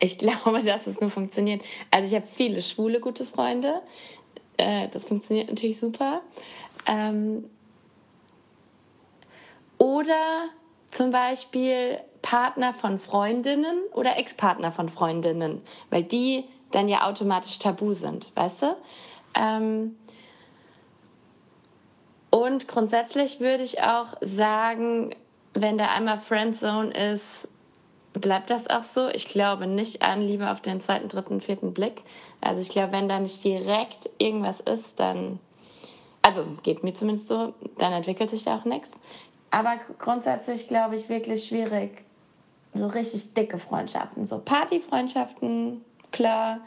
ich glaube, dass es nur funktioniert. Also ich habe viele schwule gute Freunde. Äh, das funktioniert natürlich super. Ähm, oder zum Beispiel Partner von Freundinnen oder Ex-Partner von Freundinnen, weil die dann ja automatisch tabu sind, weißt du? Ähm, und grundsätzlich würde ich auch sagen, wenn da einmal Friendzone ist, bleibt das auch so. Ich glaube nicht an Liebe auf den zweiten, dritten, vierten Blick. Also ich glaube, wenn da nicht direkt irgendwas ist, dann, also geht mir zumindest so, dann entwickelt sich da auch nichts. Aber grundsätzlich glaube ich wirklich schwierig, so richtig dicke Freundschaften. So Partyfreundschaften, klar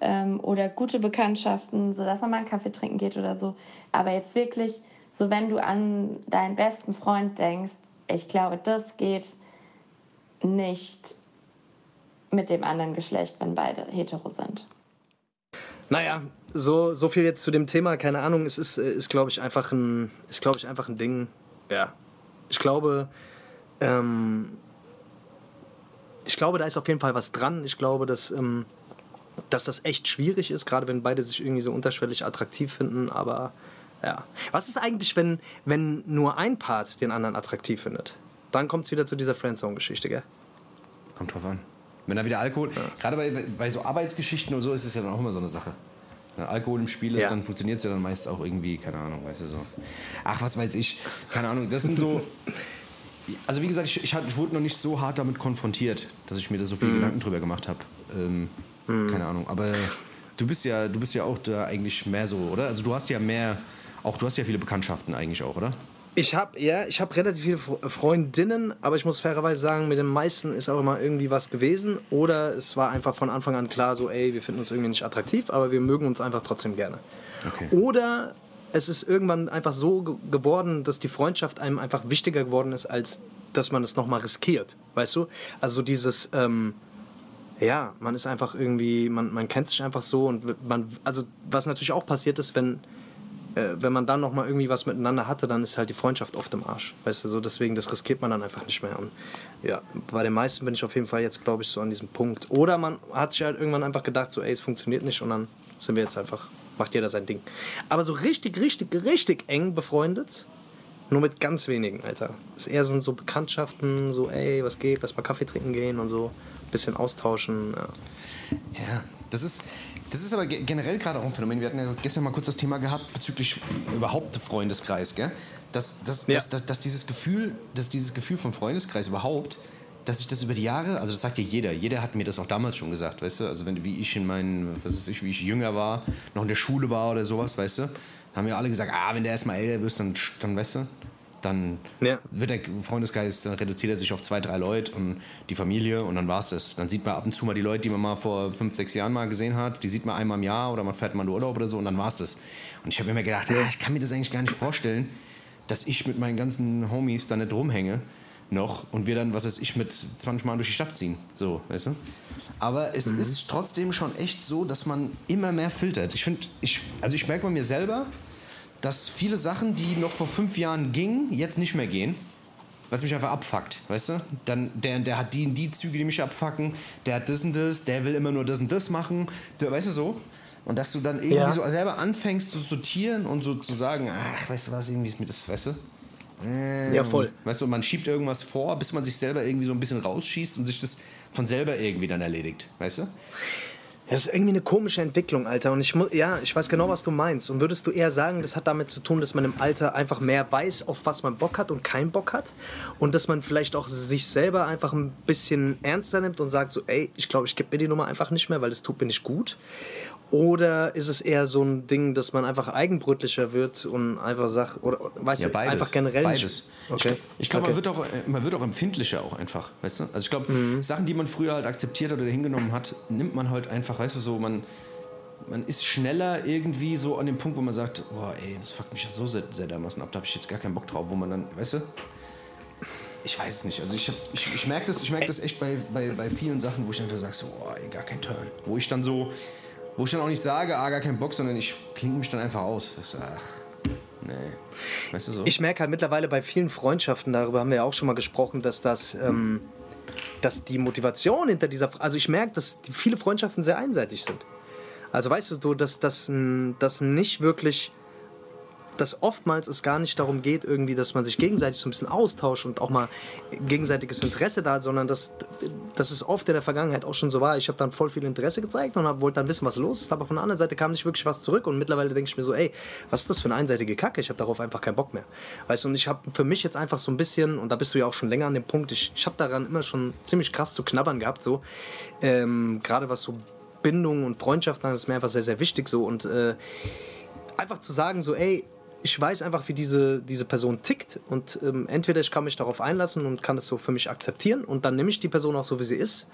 ähm, oder gute Bekanntschaften, sodass man mal einen Kaffee trinken geht oder so. Aber jetzt wirklich, so wenn du an deinen besten Freund denkst, ich glaube, das geht nicht mit dem anderen Geschlecht, wenn beide hetero sind. Naja, so, so viel jetzt zu dem Thema, keine Ahnung, es ist, ist glaube ich, einfach ein, ist, glaube ich, einfach ein Ding, ja. Ich glaube, ähm, ich glaube, da ist auf jeden Fall was dran. Ich glaube, dass ähm, dass das echt schwierig ist, gerade wenn beide sich irgendwie so unterschwellig attraktiv finden, aber ja. Was ist eigentlich, wenn, wenn nur ein Part den anderen attraktiv findet? Dann kommt es wieder zu dieser Friendzone-Geschichte, gell? Kommt drauf an. Wenn da wieder Alkohol, ja. gerade bei, bei so Arbeitsgeschichten oder so ist es ja dann auch immer so eine Sache. Wenn Alkohol im Spiel ist, ja. dann funktioniert es ja dann meist auch irgendwie, keine Ahnung, weißt du so. Ach, was weiß ich, keine Ahnung, das sind so. Also wie gesagt, ich, ich, ich wurde noch nicht so hart damit konfrontiert, dass ich mir da so viele mhm. Gedanken drüber gemacht habe. Ähm, Mhm. Keine Ahnung. Aber du bist ja, du bist ja auch da eigentlich mehr so, oder? Also du hast ja mehr, auch du hast ja viele Bekanntschaften eigentlich auch, oder? Ich habe ja, ich habe relativ viele Freundinnen, aber ich muss fairerweise sagen, mit den meisten ist auch immer irgendwie was gewesen oder es war einfach von Anfang an klar, so ey, wir finden uns irgendwie nicht attraktiv, aber wir mögen uns einfach trotzdem gerne. Okay. Oder es ist irgendwann einfach so geworden, dass die Freundschaft einem einfach wichtiger geworden ist, als dass man es nochmal riskiert, weißt du? Also dieses ähm, ja, man ist einfach irgendwie, man, man kennt sich einfach so und man, also was natürlich auch passiert ist, wenn, äh, wenn man dann nochmal irgendwie was miteinander hatte, dann ist halt die Freundschaft oft im Arsch. Weißt du, so deswegen, das riskiert man dann einfach nicht mehr. Und ja, bei den meisten bin ich auf jeden Fall jetzt, glaube ich, so an diesem Punkt. Oder man hat sich halt irgendwann einfach gedacht, so, ey, es funktioniert nicht und dann sind wir jetzt einfach, macht jeder sein Ding. Aber so richtig, richtig, richtig eng befreundet, nur mit ganz wenigen, Alter. Es eher so, so Bekanntschaften, so, ey, was geht, lass mal Kaffee trinken gehen und so bisschen austauschen. Ja, ja das ist. Das ist aber generell gerade auch ein Phänomen. Wir hatten ja gestern mal kurz das Thema gehabt bezüglich überhaupt Freundeskreis, gell? Dass, dass, ja. dass, dass, dass, dieses Gefühl, dass dieses Gefühl von Freundeskreis überhaupt, dass ich das über die Jahre, also das sagt ja jeder, jeder hat mir das auch damals schon gesagt, weißt du, also wenn wie ich in meinen, was ist ich, wie ich jünger war, noch in der Schule war oder sowas, weißt du, haben wir alle gesagt, ah, wenn der erstmal älter wirst, dann, dann weißt du, dann ja. wird der Freundeskreis, dann reduziert er sich auf zwei, drei Leute und die Familie und dann war es das. Dann sieht man ab und zu mal die Leute, die man mal vor fünf, sechs Jahren mal gesehen hat, die sieht man einmal im Jahr oder man fährt mal in Urlaub oder so und dann war es das. Und ich habe mir gedacht, ah, ich kann mir das eigentlich gar nicht vorstellen, dass ich mit meinen ganzen Homies da nicht rumhänge noch und wir dann, was weiß ich, mit 20 Mal durch die Stadt ziehen. So, weißt du? Aber es mhm. ist trotzdem schon echt so, dass man immer mehr filtert. Ich finde, ich, also ich merke bei mir selber, dass viele Sachen, die noch vor fünf Jahren gingen, jetzt nicht mehr gehen. Weil es mich einfach abfuckt, weißt du? Dann, der, der hat die und die Züge, die mich abfucken, der hat das und das, der will immer nur das und das machen, der, weißt du so? Und dass du dann irgendwie ja. so selber anfängst zu sortieren und so zu sagen, ach, weißt du was, irgendwie ist mir das, weißt du? Ähm, ja, voll. Weißt du, man schiebt irgendwas vor, bis man sich selber irgendwie so ein bisschen rausschießt und sich das von selber irgendwie dann erledigt, weißt du? Das ist irgendwie eine komische Entwicklung, Alter. Und ich muss, ja, ich weiß genau, was du meinst. Und würdest du eher sagen, das hat damit zu tun, dass man im Alter einfach mehr weiß, auf was man Bock hat und keinen Bock hat? Und dass man vielleicht auch sich selber einfach ein bisschen ernster nimmt und sagt so, ey, ich glaube, ich gebe mir die Nummer einfach nicht mehr, weil das tut mir nicht gut? Oder ist es eher so ein Ding, dass man einfach eigenbrötlicher wird und einfach sagt, oder weißt ja, du, einfach generell beides. Okay. Ich, glaube, okay. man, wird auch, man wird auch empfindlicher auch einfach, weißt du? Also ich glaube, mhm. Sachen, die man früher halt akzeptiert oder hingenommen hat, nimmt man halt einfach, weißt du, so, man, man ist schneller irgendwie so an dem Punkt, wo man sagt, boah, ey, das fuckt mich ja so sehr, sehr dermaßen ab, da habe ich jetzt gar keinen Bock drauf, wo man dann, weißt du? Ich weiß es nicht. Also ich, ich, ich merke das, merk das echt bei, bei, bei vielen Sachen, wo ich einfach sage, so, boah, ey, gar kein Turn. Wo ich dann so wo ich dann auch nicht sage, ah, gar keinen Bock, sondern ich klinge mich dann einfach aus. Sag, ach, nee. Weißt du so? Ich merke halt mittlerweile bei vielen Freundschaften, darüber haben wir ja auch schon mal gesprochen, dass das. Ähm, dass die Motivation hinter dieser. Also ich merke, dass viele Freundschaften sehr einseitig sind. Also weißt du, so, dass das nicht wirklich dass oftmals es gar nicht darum geht, irgendwie, dass man sich gegenseitig so ein bisschen austauscht und auch mal gegenseitiges Interesse da hat, sondern dass, dass es oft in der Vergangenheit auch schon so war. Ich habe dann voll viel Interesse gezeigt und wollte dann wissen, was los ist, aber von der anderen Seite kam nicht wirklich was zurück und mittlerweile denke ich mir so, ey, was ist das für eine einseitige Kacke? Ich habe darauf einfach keinen Bock mehr. Weißt du, und ich habe für mich jetzt einfach so ein bisschen, und da bist du ja auch schon länger an dem Punkt, ich, ich habe daran immer schon ziemlich krass zu knabbern gehabt, so, ähm, gerade was so Bindungen und Freundschaften, das ist mir einfach sehr, sehr wichtig so und äh, einfach zu sagen, so, ey, ich weiß einfach, wie diese, diese Person tickt und ähm, entweder ich kann mich darauf einlassen und kann es so für mich akzeptieren und dann nehme ich die Person auch so, wie sie ist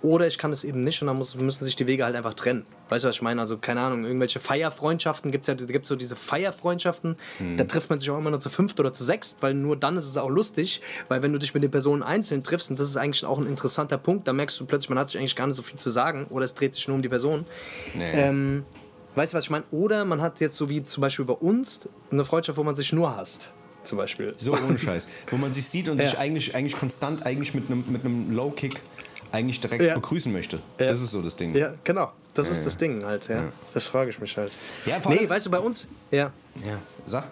oder ich kann es eben nicht und dann muss, müssen sich die Wege halt einfach trennen. Weißt du, was ich meine? Also keine Ahnung, irgendwelche Feierfreundschaften gibt es ja, gibt so diese Feierfreundschaften, mhm. da trifft man sich auch immer nur zu fünft oder zu sechst, weil nur dann ist es auch lustig, weil wenn du dich mit den Personen einzeln triffst und das ist eigentlich auch ein interessanter Punkt, da merkst du plötzlich, man hat sich eigentlich gar nicht so viel zu sagen oder es dreht sich nur um die Person. Nee. Ähm, Weißt du, was ich meine? Oder man hat jetzt so wie zum Beispiel bei uns eine Freundschaft, wo man sich nur hasst. Zum Beispiel. So ohne Scheiß. wo man sich sieht und ja. sich eigentlich, eigentlich konstant eigentlich mit einem, mit einem Low-Kick eigentlich direkt ja. begrüßen möchte. Ja. Das ist so das Ding. Ja, genau. Das ist das Ding halt, ja. Das frage ich mich halt. Ja, vor nee, weißt du, bei uns. Ja. Ja, sag.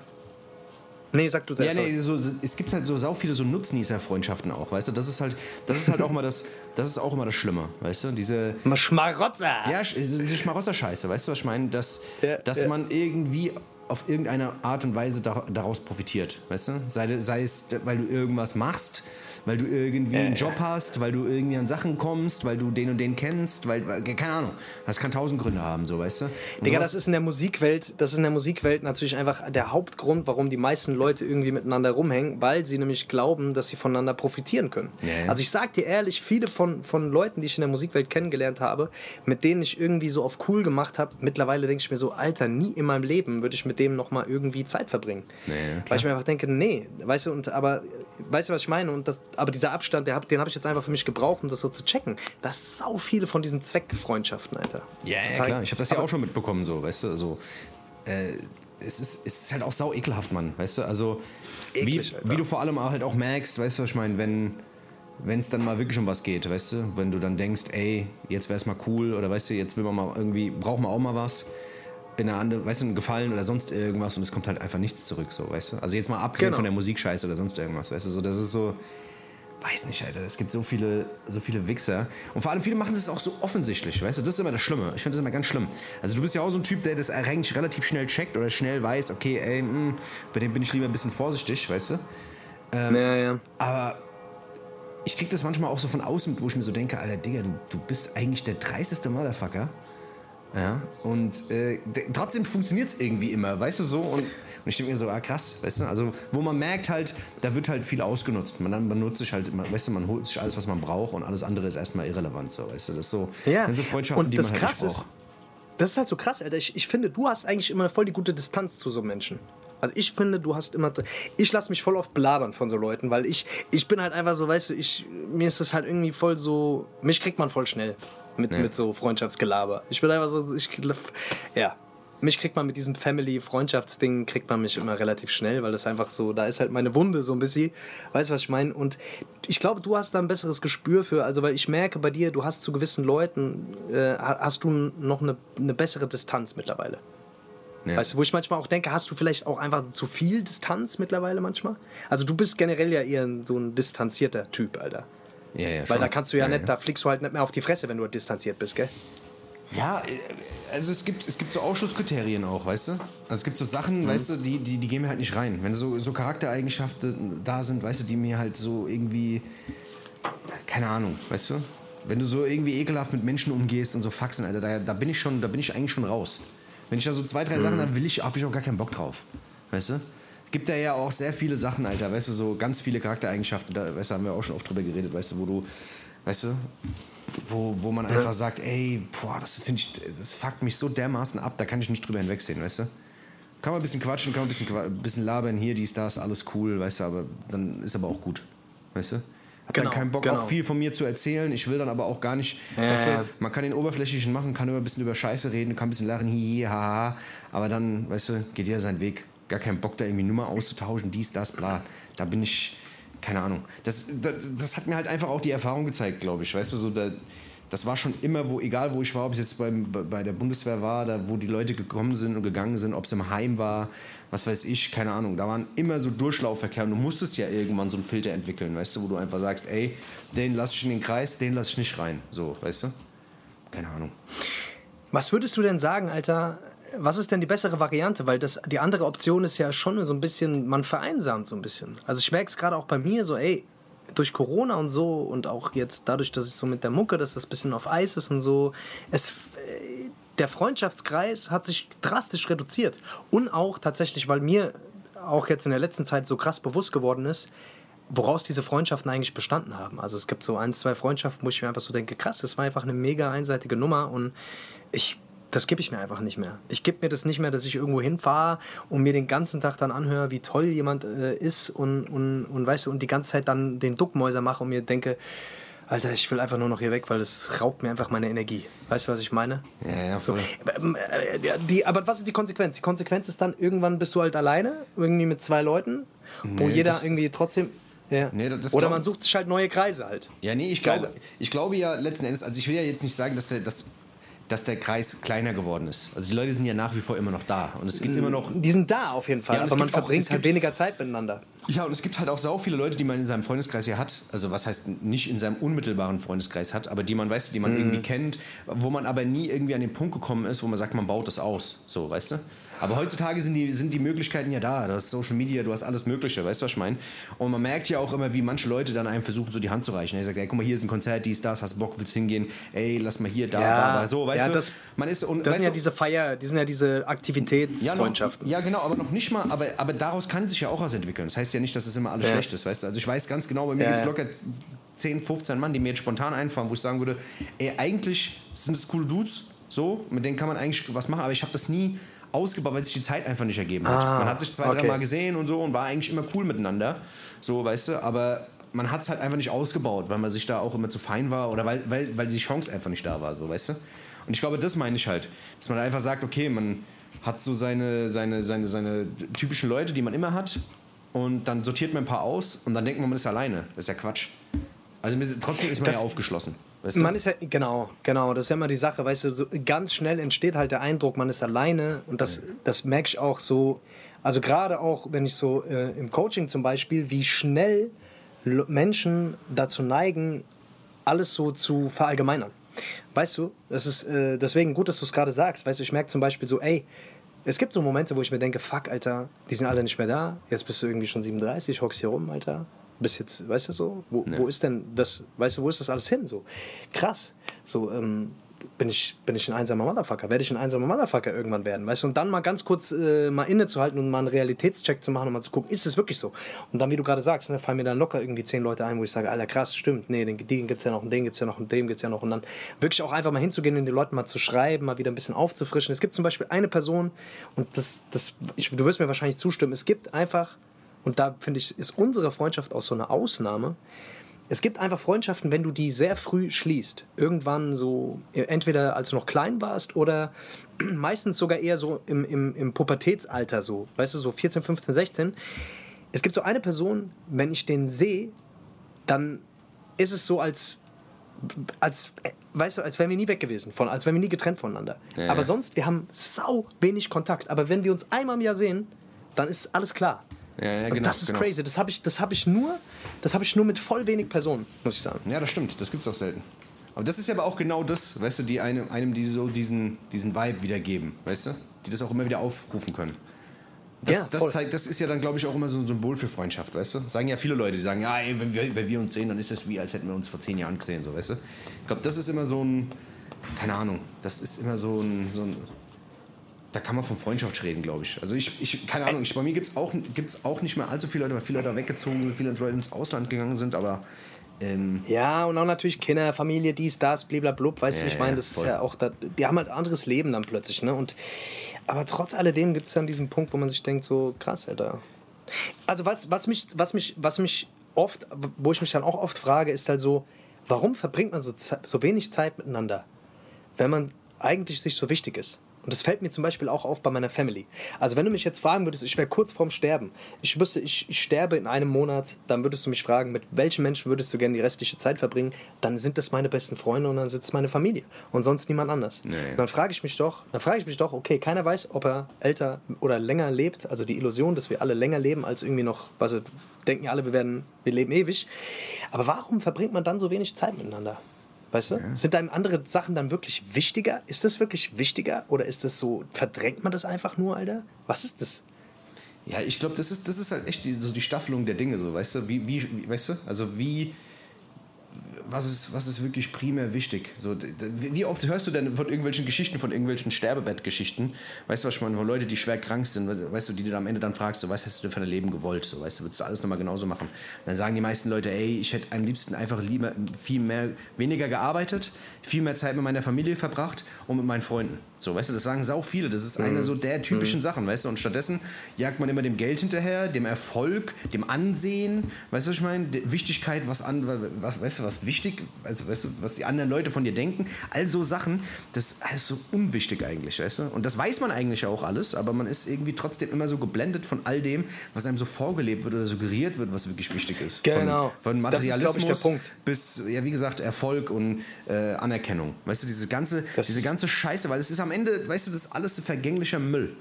Nee, sag du selbst. Ja, nee, so, es gibt halt so sau viele so Nutznießer-Freundschaften auch, weißt du? Das ist halt, das ist halt auch immer das, das ist auch immer das Schlimme, weißt du? Diese Schmarotzer. Ja, diese Schmarotzer-Scheiße, weißt du, was ich meine? Dass, ja, dass ja. man irgendwie auf irgendeine Art und Weise daraus profitiert, weißt du? Sei, sei es, weil du irgendwas machst, weil du irgendwie einen Job hast, weil du irgendwie an Sachen kommst, weil du den und den kennst, weil, weil keine Ahnung. Das kann tausend Gründe haben, so weißt du. Und Digga, das ist in der Musikwelt, das ist in der Musikwelt natürlich einfach der Hauptgrund, warum die meisten Leute irgendwie miteinander rumhängen, weil sie nämlich glauben, dass sie voneinander profitieren können. Ja. Also ich sag dir ehrlich, viele von, von Leuten, die ich in der Musikwelt kennengelernt habe, mit denen ich irgendwie so auf cool gemacht habe, mittlerweile denke ich mir so, Alter, nie in meinem Leben würde ich mit dem nochmal irgendwie Zeit verbringen. Ja, weil ich mir einfach denke, nee, weißt du, und aber weißt du, was ich meine? Und das, aber dieser Abstand, den habe ich jetzt einfach für mich gebraucht, um das so zu checken. Das ist sau viele von diesen Zweckfreundschaften, Alter. Ja, ja klar. Ich habe das ja auch schon mitbekommen, so, weißt du, also äh, es, ist, es ist halt auch sau ekelhaft, Mann, weißt du, also Eklig, wie, wie du vor allem halt auch merkst, weißt du, was ich meine, wenn wenn es dann mal wirklich um was geht, weißt du, wenn du dann denkst, ey, jetzt wäre es mal cool oder weißt du, jetzt will man mal irgendwie, brauchen wir auch mal was in einer anderen, weißt du, einen Gefallen oder sonst irgendwas und es kommt halt einfach nichts zurück, so, weißt du? Also jetzt mal abgesehen genau. von der Musikscheiße oder sonst irgendwas, weißt du, so, das ist so, weiß nicht, Alter, es gibt so viele, so viele Wichser. Und vor allem viele machen das auch so offensichtlich, weißt du, das ist immer das Schlimme. Ich finde das immer ganz schlimm. Also du bist ja auch so ein Typ, der das eigentlich relativ schnell checkt oder schnell weiß, okay, ey, mh, hm, bei dem bin ich lieber ein bisschen vorsichtig, weißt du? Ähm, ja, ja. Aber ich krieg das manchmal auch so von außen, wo ich mir so denke, Alter, Digga, du, du bist eigentlich der dreisteste Motherfucker Ja, und äh, trotzdem funktioniert es irgendwie immer, weißt du so? Und, und ich denke mir so, ah krass, weißt du? Also, wo man merkt halt, da wird halt viel ausgenutzt. Man, dann benutzt sich halt, man, weißt du, man holt sich alles, was man braucht und alles andere ist erstmal irrelevant, so, weißt du? Das ist so, ja. so Freundschaften, und die das man halt krass nicht braucht. ist, das ist halt so krass, Alter. Ich, ich finde, du hast eigentlich immer voll die gute Distanz zu so Menschen. Also ich finde, du hast immer. Ich lasse mich voll oft belabern von so Leuten, weil ich, ich bin halt einfach so, weißt du, ich, mir ist das halt irgendwie voll so. Mich kriegt man voll schnell mit, Ja. mit so Freundschaftsgelaber. Ich bin einfach so. Ich, ja. Mich kriegt man mit diesem Family-Freundschaftsding, kriegt man mich immer relativ schnell, weil das einfach so, da ist halt meine Wunde so ein bisschen. Weißt du, was ich meine? Und ich glaube, du hast da ein besseres Gespür für, also weil ich merke bei dir, du hast zu gewissen Leuten, äh, hast du noch eine, eine bessere Distanz mittlerweile. Ja. Weißt du, wo ich manchmal auch denke, hast du vielleicht auch einfach zu viel Distanz mittlerweile manchmal? Also du bist generell ja eher so ein distanzierter Typ, Alter. Ja, ja, Weil schon. da kannst du ja, nicht, da fliegst du halt nicht mehr auf die Fresse, wenn du distanziert bist, gell? Ja, äh, also es gibt, es gibt so Ausschusskriterien auch, weißt du? Also es gibt so Mhm. Sachen, weißt du, die, die, die gehen mir halt nicht rein. Wenn so, so Charaktereigenschaften da sind, weißt du, die mir halt so irgendwie, keine Ahnung, weißt du? Wenn du so irgendwie ekelhaft mit Menschen umgehst und so Faxen, Alter, da, da bin ich schon, da bin ich eigentlich schon raus. Wenn ich da so zwei, drei Sachen habe, will ich, habe ich auch gar keinen Bock drauf. Weißt du? Es gibt da ja auch sehr viele Sachen, Alter, weißt du, so ganz viele Charaktereigenschaften, da weißt du, haben wir auch schon oft drüber geredet, weißt du, wo du, weißt du, wo, wo man einfach sagt, ey, boah, das finde ich, das fuckt mich so dermaßen ab, da kann ich nicht drüber hinwegsehen, weißt du? Kann man ein bisschen quatschen, kann man ein bisschen, ein bisschen labern, hier, dies, das, alles cool, weißt du, aber dann ist aber auch gut, weißt du? Hab Genau, dann keinen Bock, genau. auch viel von mir zu erzählen. Ich will dann aber auch gar nicht, Ja, weißt du, man kann den Oberflächlichen machen, kann über ein bisschen über Scheiße reden, kann ein bisschen lachen, hihi, haha, aber dann, weißt du, geht jeder seinen Weg. Gar keinen Bock, da irgendwie Nummer auszutauschen, dies, das, bla. Da bin ich, keine Ahnung. Das, das, das hat mir halt einfach auch die Erfahrung gezeigt, glaube ich. Weißt du, so da, das war schon immer, wo, egal wo ich war, ob es jetzt beim, bei- der Bundeswehr war, da wo die Leute gekommen sind und gegangen sind, ob es im Heim war, was weiß ich, keine Ahnung. Da waren immer so Durchlaufverkehr und du musstest ja irgendwann so einen Filter entwickeln, weißt du, wo du einfach sagst, ey, den lass ich in den Kreis, den lass ich nicht rein. So, weißt du? Keine Ahnung. Was würdest du denn sagen, Alter? Was ist denn die bessere Variante? Weil das, die andere Option ist ja schon so ein bisschen, man vereinsamt so ein bisschen. Also ich merke es gerade auch bei mir so, ey, durch Corona und so und auch jetzt dadurch, dass ich so mit der Mucke, dass das ein bisschen auf Eis ist und so, es, äh, der Freundschaftskreis hat sich drastisch reduziert. Und auch tatsächlich, weil mir auch jetzt in der letzten Zeit so krass bewusst geworden ist, woraus diese Freundschaften eigentlich bestanden haben. Also es gibt so ein, zwei Freundschaften, wo ich mir einfach so denke, krass, das war einfach eine mega einseitige Nummer und ich, das gebe ich mir einfach nicht mehr. Ich gebe mir das nicht mehr, dass ich irgendwo hinfahre und mir den ganzen Tag dann anhöre, wie toll jemand äh, ist und, und, und weißt du, und die ganze Zeit dann den Duckmäuser mache und mir denke, Alter, ich will einfach nur noch hier weg, weil es raubt mir einfach meine Energie. Weißt du, was ich meine? Ja, ja, voll. Ähm, äh, die, aber was ist die Konsequenz? Die Konsequenz ist dann, irgendwann bist du halt alleine, irgendwie mit zwei Leuten, wo Nee, jeder irgendwie trotzdem. Ja. Nee, Oder man sucht sich halt neue Kreise halt. Ja, nee, ich glaube, ich glaube ja letzten Endes, also ich will ja jetzt nicht sagen, dass der, dass, dass der Kreis kleiner geworden ist. Also die Leute sind ja nach wie vor immer noch da. Und es gibt immer noch. Die sind da auf jeden Fall, Ja, aber man auch- verbringt es halt weniger Zeit miteinander. Ja, und es gibt halt auch sau viele Leute, die man in seinem Freundeskreis ja hat. Also was heißt nicht in seinem unmittelbaren Freundeskreis hat, aber die man weiß, die man irgendwie kennt, wo man aber nie irgendwie an den Punkt gekommen ist, wo man sagt, man baut das aus. So, weißt du? Aber heutzutage sind die, sind die Möglichkeiten ja da. Du hast Social Media, du hast alles Mögliche, weißt du, was ich meine? Und man merkt ja auch immer, wie manche Leute dann einem versuchen, so die Hand zu reichen. Er sagt, ey, guck mal, hier ist ein Konzert, dies, das, hast Bock, willst hingehen? Ey, lass mal hier, da, Ja. da, da. So, weißt Ja, du? das- man ist, und, Das sind ja du, diese Feier, die sind ja diese ja, Aktivitätsfreundschaften. ja, genau, aber noch nicht mal, aber, aber daraus kann sich ja auch was entwickeln. Das heißt ja nicht, dass es immer alles Ja. schlecht ist, weißt du? Also ich weiß ganz genau, bei mir Ja, gibt es ja. locker 10, 15 Mann, die mir jetzt spontan einfallen, wo ich sagen würde, ey, eigentlich sind es coole Dudes, so, mit denen kann man eigentlich was machen, aber ich habe das nie ausgebaut, weil sich die Zeit einfach nicht ergeben hat. Ah, man hat sich zwei, okay. drei Mal gesehen und so und war eigentlich immer cool miteinander, so, weißt du, aber man hat es halt einfach nicht ausgebaut, weil man sich da auch immer zu fein war oder weil, weil, weil die Chance einfach nicht da war, so, weißt du? Und ich glaube, das meine ich halt, dass man einfach sagt, okay, man hat so seine, seine, seine, seine typischen Leute, die man immer hat und dann sortiert man ein paar aus und dann denkt man, man ist alleine. Das ist ja Quatsch. Also trotzdem ist man Das- ja aufgeschlossen. Weißt du? Man ist ja, genau, genau, das ist ja immer die Sache, weißt du, so ganz schnell entsteht halt der Eindruck, man ist alleine und das, das merke ich auch so, also gerade auch, wenn ich so äh, im Coaching zum Beispiel, wie schnell Menschen dazu neigen, alles so zu verallgemeinern. Weißt du, das ist äh, deswegen gut, dass du es gerade sagst, weißt du, ich merke zum Beispiel so, ey, es gibt so Momente, wo ich mir denke, fuck, Alter, die sind alle nicht mehr da, jetzt bist du irgendwie schon 37, hockst hier rum, Alter, bist jetzt, weißt du so, wo, wo ist denn das, weißt du, wo ist das alles hin, so, krass, so, ähm, bin ich, bin ich ein einsamer Motherfucker? Werde ich ein einsamer Motherfucker irgendwann werden? Weißt du, und dann mal ganz kurz äh, mal innezuhalten und mal einen Realitätscheck zu machen und mal zu gucken, ist es wirklich so? Und dann, wie du gerade sagst, ne, fallen mir dann locker irgendwie zehn Leute ein, wo ich sage, Alter, krass, stimmt, nee, den, den gibt es ja noch und den gibt es ja noch und dem gibt es ja noch. Und dann wirklich auch einfach mal hinzugehen und den Leuten mal zu schreiben, mal wieder ein bisschen aufzufrischen. Es gibt zum Beispiel eine Person, und das, das, ich, du wirst mir wahrscheinlich zustimmen, es gibt einfach, und da finde ich, ist unsere Freundschaft auch so eine Ausnahme, es gibt einfach Freundschaften, wenn du die sehr früh schließt. Irgendwann so, entweder als du noch klein warst oder meistens sogar eher so im, im, im Pubertätsalter so. Weißt du, so 14, 15, 16. Es gibt so eine Person, wenn ich den sehe, dann ist es so, als, als weißt du, als wären wir nie weg gewesen, von, als wären wir nie getrennt voneinander. Ja, aber sonst, wir haben sau wenig Kontakt. Aber wenn wir uns einmal im Jahr sehen, dann ist alles klar. Ja, ja, genau, das ist genau. crazy. Das habe ich, hab ich, nur, hab ich nur mit voll wenig Personen, muss ich sagen. Ja, das stimmt. Das gibt es auch selten. Aber das ist ja aber auch genau das, weißt du, die einem, einem die so diesen, diesen Vibe wiedergeben, weißt du? Die das auch immer wieder aufrufen können. Das, ja, das, zeigt, das ist ja dann, glaube ich, auch immer so ein Symbol für Freundschaft, weißt du? Sagen ja viele Leute, die sagen, ja, ey, wenn, wir, wenn wir uns sehen, dann ist das wie, als hätten wir uns vor zehn Jahren gesehen, so, weißt du? Ich glaube, das ist immer so ein, keine Ahnung, das ist immer so ein, so ein da kann man von Freundschaft reden, glaube ich. Also ich, ich keine Ahnung, ich, bei mir gibt es auch, gibt's auch nicht mehr allzu viele Leute, weil viele Leute weggezogen sind, viele Leute ins Ausland gegangen sind, aber... Ähm ja, und auch natürlich Kinder, Familie, dies, das, blablablub, weißt ja, du, ich meine, das voll. ist ja auch, da, die haben halt ein anderes Leben dann plötzlich, ne? Und, aber trotz alledem gibt es dann diesen Punkt, wo man sich denkt, so krass, Alter. Also was, was, mich, was, mich, was mich oft, wo ich mich dann auch oft frage, ist halt so, warum verbringt man so, so wenig Zeit miteinander, wenn man eigentlich sich so wichtig ist? Und das fällt mir zum Beispiel auch auf bei meiner Family. Also wenn du mich jetzt fragen würdest, ich wäre kurz vorm Sterben, ich wüsste, ich, ich, sterbe in einem Monat, dann würdest du mich fragen, mit welchen Menschen würdest du gerne die restliche Zeit verbringen, dann sind das meine besten Freunde und dann sitzt meine Familie und sonst niemand anders. Nee. Dann frage ich mich doch, dann frage ich mich doch, okay, keiner weiß, ob er älter oder länger lebt, also die Illusion, dass wir alle länger leben als irgendwie noch, was denken ja alle, wir werden, wir leben ewig. Aber warum verbringt man dann so wenig Zeit miteinander? Weißt du? Ja. Sind einem andere Sachen dann wirklich wichtiger? Ist das wirklich wichtiger? Oder ist das so, verdrängt man das einfach nur, Alter? Was ist das? Ja, ich glaube, das ist, das ist halt echt die, so die Staffelung der Dinge, so, weißt du? Wie, wie, weißt du? Also wie was ist, was ist wirklich primär wichtig? So, wie oft hörst du denn von irgendwelchen Geschichten, von irgendwelchen Sterbebettgeschichten? Weißt du, was ich meine? Von Leuten, die schwer krank sind, weißt du, die du am Ende dann fragst, so, was hast du denn für ein Leben gewollt? So, weißt du, würdest du alles nochmal genauso machen? Dann sagen die meisten Leute, ey, ich hätte am liebsten einfach lieber viel mehr, weniger gearbeitet, viel mehr Zeit mit meiner Familie verbracht und mit meinen Freunden. So, weißt du, das sagen sau viele. Das ist eine mhm. so der typischen mhm. Sachen, weißt du? Und stattdessen jagt man immer dem Geld hinterher, dem Erfolg, dem Ansehen, weißt du, was ich meine? Die Wichtigkeit, was an, was, weißt du, was wichtig, also weißt du, was die anderen Leute von dir denken. All so Sachen, das ist alles so unwichtig eigentlich, weißt du? Und das weiß man eigentlich auch alles, aber man ist irgendwie trotzdem immer so geblendet von all dem, was einem so vorgelebt wird oder suggeriert wird, was wirklich wichtig ist. Genau. Von, von Materialismus ist, ich, bis, ja, wie gesagt, Erfolg und äh, Anerkennung. Weißt du, diese ganze, diese ganze Scheiße, weil es ist am Ende, weißt du, das ist alles vergänglicher Müll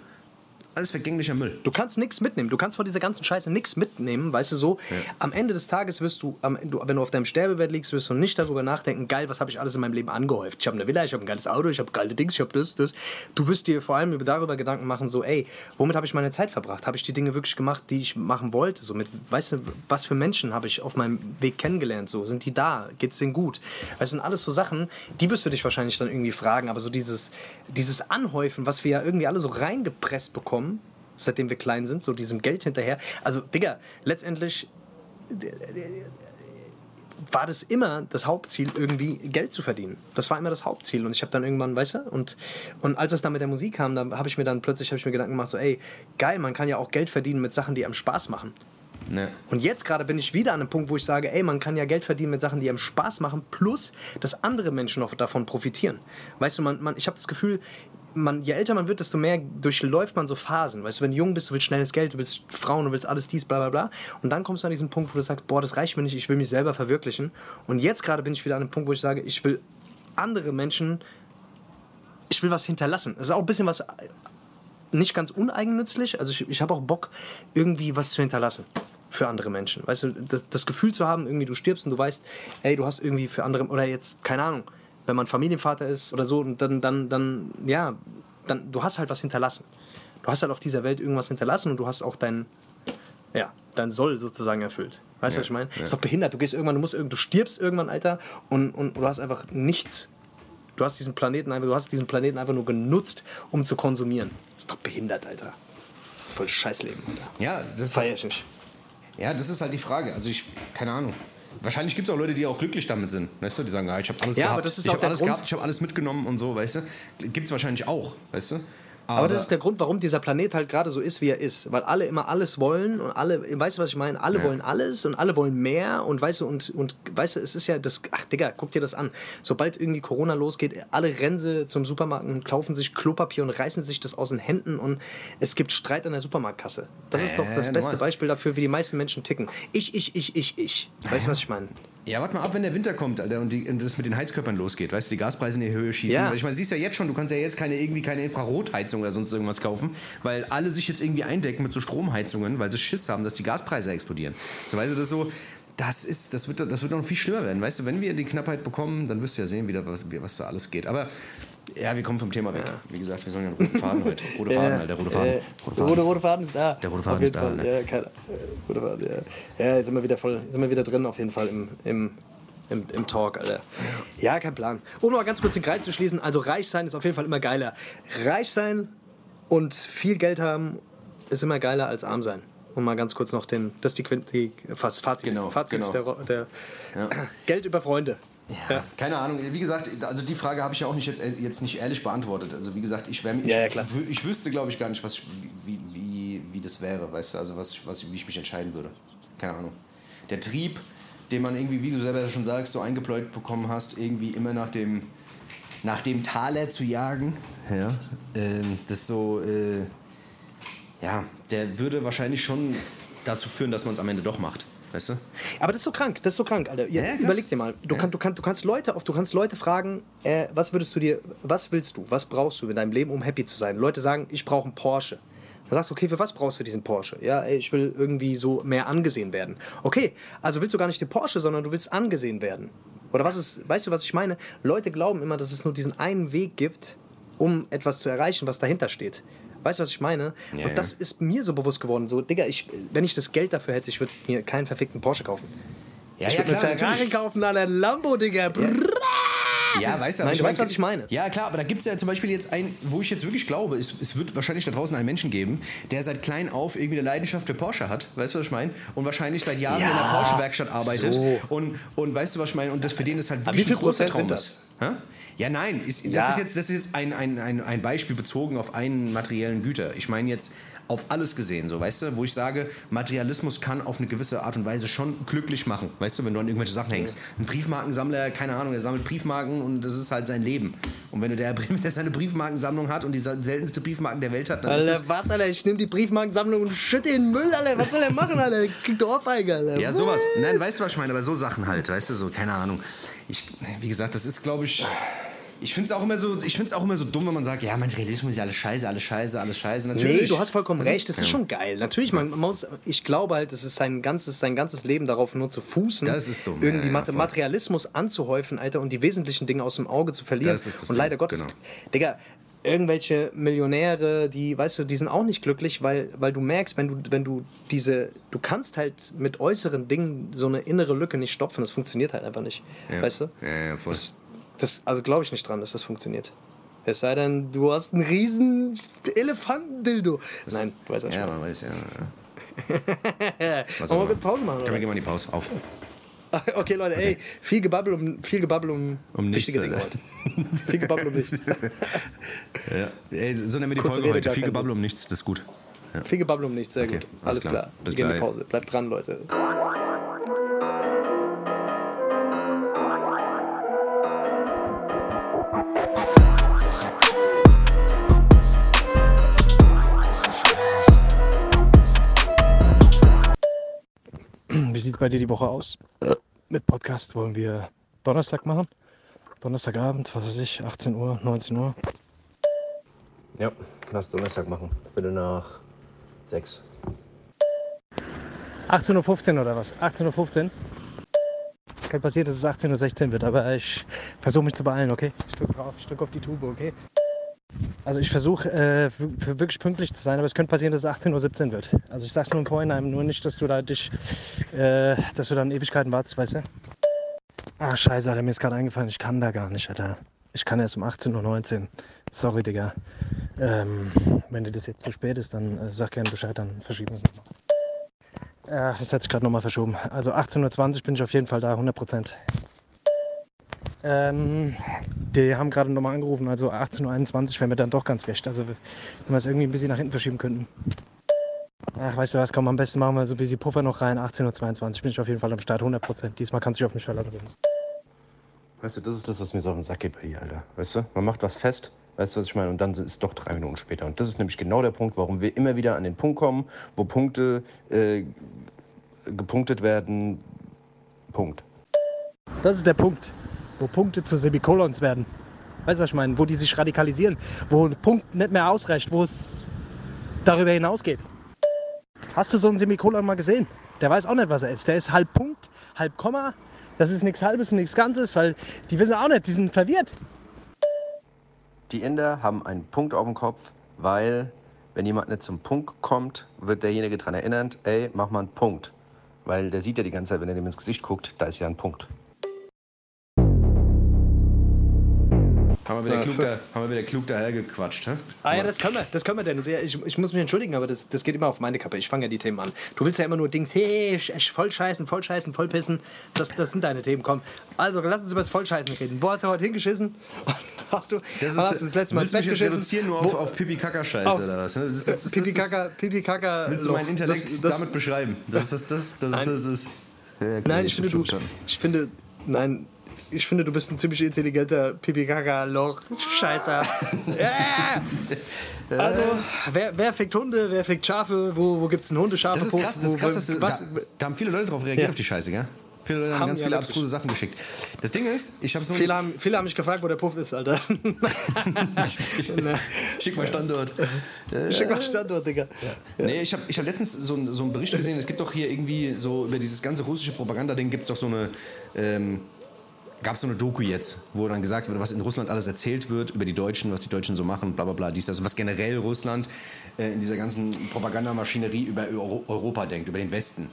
alles vergänglicher Müll. Du kannst nichts mitnehmen. Du kannst von dieser ganzen Scheiße nichts mitnehmen. Weißt du so? Ja. Am Ende des Tages wirst du, am, du, wenn du auf deinem Sterbebett liegst, wirst du nicht darüber nachdenken, geil, was habe ich alles in meinem Leben angehäuft. Ich habe eine Villa, ich habe ein geiles Auto, ich habe geile Dings, ich habe das, das. Du wirst dir vor allem darüber Gedanken machen, so, ey, womit habe ich meine Zeit verbracht? Habe ich die Dinge wirklich gemacht, die ich machen wollte? So mit, weißt du, was für Menschen habe ich auf meinem Weg kennengelernt? So, sind die da? Geht es denen gut? Das sind alles so Sachen, die wirst du dich wahrscheinlich dann irgendwie fragen. Aber so dieses, dieses Anhäufen, was wir ja irgendwie alle so reingepresst bekommen, seitdem wir klein sind, so diesem Geld hinterher. Also, Digga, letztendlich war das immer das Hauptziel, irgendwie Geld zu verdienen. Das war immer das Hauptziel. Und ich habe dann irgendwann, weißt du, und, und als es dann mit der Musik kam, dann habe ich mir dann plötzlich ich mir Gedanken gemacht, so, ey, geil, man kann ja auch Geld verdienen mit Sachen, die einem Spaß machen. Nee. Und jetzt gerade bin ich wieder an einem Punkt, wo ich sage, ey, man kann ja Geld verdienen mit Sachen, die einem Spaß machen, plus, dass andere Menschen noch davon profitieren. Weißt du, man, man, ich habe das Gefühl, man, je älter man wird, desto mehr durchläuft man so Phasen. Weißt du, wenn du jung bist, du willst schnelles Geld, du willst Frauen, du willst alles dies, bla bla bla. Und dann kommst du an diesen Punkt, wo du sagst, boah, das reicht mir nicht, ich will mich selber verwirklichen. Und jetzt gerade bin ich wieder an einem Punkt, wo ich sage, ich will andere Menschen, ich will was hinterlassen. Das ist auch ein bisschen was nicht ganz uneigennützlich. Also ich, ich habe auch Bock, irgendwie was zu hinterlassen für andere Menschen. Weißt du, das, das Gefühl zu haben, irgendwie du stirbst und du weißt, ey, du hast irgendwie für andere, oder jetzt, keine Ahnung, wenn man Familienvater ist oder so, dann, dann, dann, ja, dann, du hast halt was hinterlassen. Du hast halt auf dieser Welt irgendwas hinterlassen und du hast auch dein, ja, dein Soll sozusagen erfüllt. Weißt du, ja, was ich meine? Ja. Ist doch behindert. Du gehst irgendwann, du musst, du stirbst irgendwann, Alter, und, und du hast einfach nichts. Du hast diesen Planeten einfach, du hast diesen Planeten einfach nur genutzt, um zu konsumieren. Das ist doch behindert, Alter. Das ist voll Scheißleben, Alter. Ja, das, Feier ich nicht. ja, das ist halt die Frage. Also ich, keine Ahnung. Wahrscheinlich gibt es auch Leute, die auch glücklich damit sind. Weißt du, die sagen, ja, ich habe alles Ja, gehabt. aber das ist ich habe alles Grund- gehabt, ich habe alles mitgenommen und so, weißt du. Gibt es wahrscheinlich auch, weißt du. Aber das ist der Grund, warum dieser Planet halt gerade so ist, wie er ist. Weil alle immer alles wollen und alle, weißt du, was ich meine? Alle Ja. wollen alles und alle wollen mehr und weißt du, und, und weißt du, es ist ja das, ach Digga, guck dir das an. Sobald irgendwie Corona losgeht, alle rennen sie zum Supermarkt und kaufen sich Klopapier und reißen sich das aus den Händen und es gibt Streit an der Supermarktkasse. Das ist doch das beste. Beispiel dafür, wie die meisten Menschen ticken. Ich, ich, ich, ich, ich. Weißt du, was ich meine? Ja, warte mal ab, wenn der Winter kommt, Alter, und, die, und das mit den Heizkörpern losgeht, weißt du, die Gaspreise in die Höhe schießen. Ja. Ich meine, siehst du ja jetzt schon, du kannst ja jetzt keine irgendwie keine Infrarotheizung oder sonst irgendwas kaufen, weil alle sich jetzt irgendwie eindecken mit so Stromheizungen, weil sie Schiss haben, dass die Gaspreise explodieren. So, weißt du, das so, das ist, das wird, das wird noch viel schlimmer werden. Weißt du, wenn wir die Knappheit bekommen, dann wirst du ja sehen, wieder, was, was da alles geht. Aber ja, wir kommen vom Thema weg. Wie gesagt, wir sollen ja einen roten Faden heute. Rote Faden, halt, der rote Faden. Äh, Rote Faden. rote, rote Faden ist da. Der rote Faden ist da, ne? Ja, keiner. Äh, rote Faden, ja. ja, jetzt sind wir wieder voll, sind wir wieder drin auf jeden Fall im, im, im, im Talk, Alter. Ja, kein Plan. Um mal ganz kurz den Kreis zu schließen, also reich sein ist auf jeden Fall immer geiler. Reich sein und viel Geld haben ist immer geiler als arm sein. Um mal ganz kurz noch den, das ist die, Quint, die fast Fazit, Genau, Fazit genau. der, der Geld über Freunde. Ja. Keine Ahnung, wie gesagt, also die Frage habe ich ja auch nicht jetzt, jetzt nicht ehrlich beantwortet. Also wie gesagt, ich, wär, ich, Ja, ja, klar. wü- ich wüsste, glaube ich, gar nicht, was, ich- wie, wie, wie das wäre, weißt du, also was, ich- was, wie ich mich entscheiden würde. Keine Ahnung. Der Trieb, den man irgendwie, wie du selber schon sagst, so eingepläut bekommen hast, irgendwie immer nach dem, nach dem Taler zu jagen, ja, ähm, das so, äh, ja, der würde wahrscheinlich schon dazu führen, dass man es am Ende doch macht, weißt du? Aber das ist so krank, das ist so krank, Alter. Ja, Ja, überleg dir mal. Du, kann, du, kann, du, kannst Leute auf, du kannst Leute fragen, äh, was würdest du dir, was willst du, was brauchst du in deinem Leben, um happy zu sein? Leute sagen, ich brauche einen Porsche. Dann sagst du, okay, für was brauchst du diesen Porsche? Ja, ey, ich will irgendwie so mehr angesehen werden. Okay, also willst du gar nicht den Porsche, sondern du willst angesehen werden. Oder was ist, weißt du, was ich meine? Leute glauben immer, dass es nur diesen einen Weg gibt, um etwas zu erreichen, was dahinter steht. Weißt du, was ich meine? Ja, Und das ist mir so bewusst geworden. So, Digga, ich, wenn ich das Geld dafür hätte, ich würde mir keinen verfickten Porsche kaufen. Ja, ich würde mir Ferrari kaufen, Alter, Lambo, Digga. Brrr. Ja, weißt du, Nein, du weißt, was ich meine. Ja, klar, aber da gibt es ja zum Beispiel jetzt ein, wo ich jetzt wirklich glaube, es, es wird wahrscheinlich da draußen einen Menschen geben, der seit klein auf irgendwie eine Leidenschaft für Porsche hat, weißt du, was ich meine? Und wahrscheinlich seit Jahren Ja, in einer Porsche-Werkstatt arbeitet. so. Und, und weißt du, was ich meine? Und das für den ist halt wirklich wie ein viel großer Prozent Traum sind ist. Ja, nein, ist, das, Ja. ist jetzt, das ist jetzt ein, ein, ein, ein Beispiel bezogen auf einen materiellen Güter. Ich meine jetzt auf alles gesehen, so, weißt du, wo ich sage, Materialismus kann auf eine gewisse Art und Weise schon glücklich machen, weißt du, wenn du an irgendwelche Sachen hängst. Ein Briefmarkensammler, keine Ahnung, der sammelt Briefmarken und das ist halt sein Leben. Und wenn du der, der seine Briefmarkensammlung hat und die seltenste Briefmarken der Welt hat, dann ist Alter, was, Alter? Ich nehme die Briefmarkensammlung und schütte in den Müll, Alter. Was soll er machen, Alter? Kriegt Ohrfeige, Alter. ja, sowas. Nein, weißt du, was ich meine, aber so Sachen halt, weißt du, so, keine Ahnung. Ich, wie gesagt, das ist, glaube ich, ich finde es auch immer so, ich auch immer so dumm, wenn man sagt, ja, Materialismus ist alles scheiße, alles scheiße, alles scheiße. Natürlich. Nee, du hast vollkommen Also, recht. Das ist schon geil. Natürlich, man, man muss, ich glaube halt, es ist sein ganzes, sein ganzes Leben darauf nur zu fußen, Das ist dumm, irgendwie ja, ja. Materialismus anzuhäufen, Alter, und die wesentlichen Dinge aus dem Auge zu verlieren. Das ist das und leider Gottes, genau. Digga, irgendwelche Millionäre, die, weißt du, die sind auch nicht glücklich, weil, weil du merkst, wenn du, wenn du diese, du kannst halt mit äußeren Dingen so eine innere Lücke nicht stopfen. Das funktioniert halt einfach nicht. Ja. Weißt du? Ja, ja, voll. Das, also glaube ich nicht dran, dass das funktioniert. Es sei denn, du hast einen riesen Elefantendildo. Nein, du weißt was ich Ja, man weiß, ja. ja. Wollen wir kurz Pause machen? Können wir gehen mal in die Pause auf. Okay, Leute, ey, viel Gebabbel um, viel Gebabbel um, Um nichts, viel Gebabbel um nichts. Ja. Ey, so nennen wir die Kurze Folge Rede, heute. Viel Gebabbel um nichts, das ist gut. Viel Gebabbel um nichts, sehr Okay, gut. alles Alles klar. klar. Bis Wir gehen in die. Pause. Bleibt dran, Leute. Wie sieht bei dir die Woche aus? Mit Podcast wollen wir Donnerstag machen. Donnerstagabend, was weiß ich, 18 Uhr, 19 Uhr. Ja, lass Donnerstag machen. Viertel nach sechs. 18.15 Uhr oder was? 18.15 Uhr? Es kann passieren, dass es 18.16 Uhr wird, aber ich versuche mich zu beeilen, okay? Ich drücke ich drücke auf die Tube, okay? Also ich versuche äh, wirklich pünktlich zu sein, aber es könnte passieren, dass es 18.17 Uhr wird. Also ich sag's nur im Vorhinein, nur nicht, dass du da dich, äh, dass du dann Ewigkeiten wartest, weißt du? Ah, scheiße, Alter, mir ist gerade eingefallen, ich kann da gar nicht, Alter. Ich kann erst um 18.19 Uhr. Sorry, Digga. Ähm, wenn dir das jetzt zu spät ist, dann äh, sag gerne Bescheid, dann verschieben wir es nochmal. Ja, das hat sich gerade nochmal verschoben. Also 18.20 Uhr bin ich auf jeden Fall da, 100 Prozent. Ähm, die haben gerade nochmal angerufen, also 18.21 Uhr wäre mir dann doch ganz recht. Also wenn wir es irgendwie ein bisschen nach hinten verschieben könnten. Ach, weißt du was, komm, am besten machen wir so ein bisschen Puffer noch rein. 18.22 Uhr bin ich auf jeden Fall am Start, 100 Prozent. Diesmal kannst du dich auf mich verlassen. Dennis. Weißt du, das ist das, was mir so auf den Sack geht bei dir, Alter. Weißt du, man macht was fest, weißt du, was ich meine? Und dann ist es doch drei Minuten später. Und das ist nämlich genau der Punkt, warum wir immer wieder an den Punkt kommen, wo Punkte äh, gepunktet werden. Punkt. Das ist der Punkt, wo Punkte zu Semikolons werden. Weißt du, was ich meine? Wo die sich radikalisieren, wo ein Punkt nicht mehr ausreicht, wo es darüber hinausgeht. Hast du so einen Semikolon mal gesehen? Der weiß auch nicht, was er ist. Der ist halb Punkt, halb Komma. Das ist nichts Halbes und nichts Ganzes, weil die wissen auch nicht, die sind verwirrt. Die Inder haben einen Punkt auf dem Kopf, weil, wenn jemand nicht zum Punkt kommt, wird derjenige daran erinnert, ey, mach mal einen Punkt. Weil der sieht ja die ganze Zeit, wenn er dem ins Gesicht guckt, da ist ja ein Punkt. Haben wir wieder, klug, da, haben wir wieder klug dahergequatscht, hä? Ah ja, das können wir, das können wir denn. Ich, ich muss mich entschuldigen, aber das, das geht immer auf meine Kappe. Ich fange ja die Themen an. Du willst ja immer nur Dings, hey, voll scheißen, voll scheißen, voll pissen. Das, das sind deine Themen, komm. Also, lass uns über das Vollscheißen reden. Wo hast du heute hingeschissen? hast du Das, ist, hast du das letzte Mal ins Bett geschissen? reduzieren nur auf, auf Pipi-Kaka-Scheiße Auf- oder was? Das, das, das, Pipi das, Kaka, Pipi Kaka. willst du meinen Intellekt damit beschreiben? Das, das, das, das, das, das ist... Ja, okay, Nein, ich finde, hab du, ich finde, nein, ich finde, du bist ein ziemlich intelligenter Pipi Kaka Loch. Scheiße. ja. Also, wer, wer fickt Hunde, wer fickt Schafe, wo, wo gibt es einen Hundeschafe? Das ist krass, das ist krass dass du, was, da, da haben viele Leute drauf reagiert Ja. auf die Scheiße, gell? Viele Leute haben, Haben ganz ja viele wirklich. abstruse Sachen geschickt. Das Ding ist, ich habe so viele, haben, viele haben mich gefragt, wo der Puff ist, Alter. Schick mal Standort. Schick mal Standort, Digga. Nee, ich habe ich hab letztens so, einen- so einen Bericht gesehen, es gibt doch hier irgendwie so über dieses ganze russische Propaganda-Ding gibt es doch so eine, ähm, gab es so eine Doku jetzt, wo dann gesagt wird, was in Russland alles erzählt wird über die Deutschen, was die Deutschen so machen, bla bla bla, dies, das, was generell Russland äh, in dieser ganzen Propagandamaschinerie über Euro Europa denkt, über den Westen.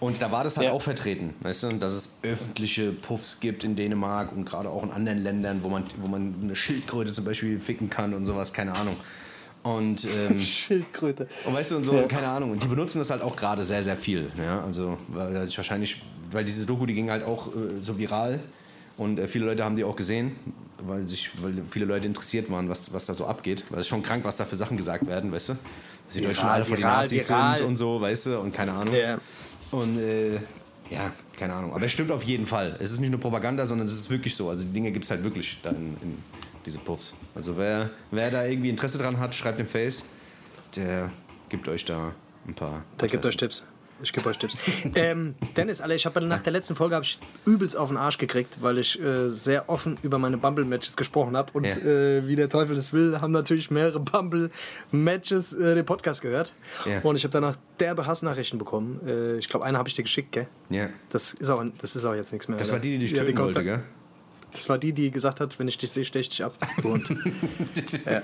Und da war das halt Ja. auch vertreten, weißt du, dass es öffentliche Puffs gibt in Dänemark und gerade auch in anderen Ländern, wo man, wo man eine Schildkröte zum Beispiel ficken kann und sowas, keine Ahnung. Und ähm, Schildkröte. und weißt du, und so, Ja. keine Ahnung. Und die benutzen das halt auch gerade sehr, sehr viel. Ja? Also, weil sich wahrscheinlich, weil diese Doku, die ging halt auch äh, so viral. Und äh, viele Leute haben die auch gesehen, weil sich, weil viele Leute interessiert waren, was, was da so abgeht. Weil es ist schon krank, was da für Sachen gesagt werden, weißt du? Dass die Viral, Deutschen alle vor die Nazis viral. sind und so, weißt du, und keine Ahnung. Ja. Und äh, ja, keine Ahnung. Aber es stimmt auf jeden Fall. Es ist nicht nur Propaganda, sondern es ist wirklich so. Also die Dinge gibt es halt wirklich da in, in diese Puffs. Also wer, wer da irgendwie Interesse dran hat, schreibt im Face. Der gibt euch da ein paar. Der gibt euch Adressen. Tipps. Ich gebe euch Tipps. ähm, Dennis, Alter, ich habe nach der letzten Folge ich übelst auf den Arsch gekriegt, weil ich äh, sehr offen über meine Bumble-Matches gesprochen habe. Und Ja. äh, wie der Teufel es will, haben natürlich mehrere Bumble-Matches äh, den Podcast gehört. Ja. Und ich habe danach derbe Hassnachrichten bekommen. Äh, ich glaube, eine habe ich dir geschickt, gell? Ja. Das ist auch, das ist auch jetzt nichts mehr. Das Alter. war die, die dich Ja, töten kommt wollte, gell? Das war die, die gesagt hat, wenn ich dich sehe, stech dich ab, du Hund. ja.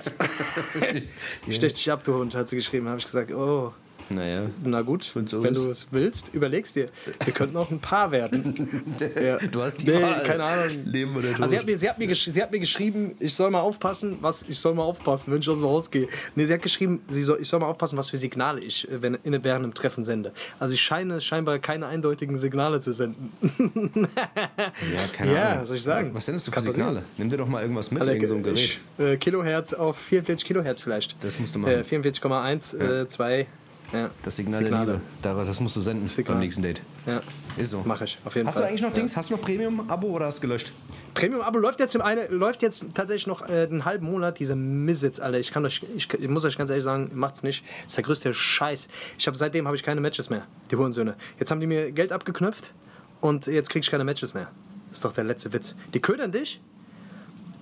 Stech dich ab, du Hund, hat sie geschrieben. habe ich gesagt, oh, Naja. na gut, Wenn so wenn du es willst, überlegst dir. Wir könnten auch ein Paar werden. Ja. Du hast die nee, Wahl. keine Ahnung. Leben oder Tod. Also sie hat, mir, sie, hat mir sie hat mir geschrieben, ich soll mal aufpassen, was ich soll mal aufpassen, wenn ich aus dem Haus gehe. Nee, sie hat geschrieben, sie soll, ich soll mal aufpassen, was für Signale ich äh, wenn, in, während einem Treffen sende. Also ich scheine scheinbar keine eindeutigen Signale zu senden. ja, keine Ja, Ahnung. was soll ich sagen? Was denn das für Signale? Nimm dir doch mal irgendwas mit, Also, irgend so ein Gerät. ich, äh, Kilohertz auf 44 Kilohertz vielleicht. Das musst du machen. Äh, 44,1, äh, 2. Ja. Das Signal Signale. der Liebe. Da- Das musst du senden Signal. beim nächsten Date. Ja. Ist so. Mach ich, auf jeden Hast Fall. du eigentlich noch Ja. Dings? Hast du noch Premium-Abo oder hast du gelöscht? Premium-Abo läuft jetzt, im eine, läuft jetzt tatsächlich noch äh, einen halben Monat, diese Missits, Alter. Ich, kann euch, ich, ich muss euch ganz ehrlich sagen, macht's nicht. Das ist der größte Scheiß. Ich hab, seitdem habe ich keine Matches mehr, die Hurensöhne. Jetzt haben die mir Geld abgeknöpft und jetzt krieg ich keine Matches mehr. Das ist doch der letzte Witz. Die ködern dich,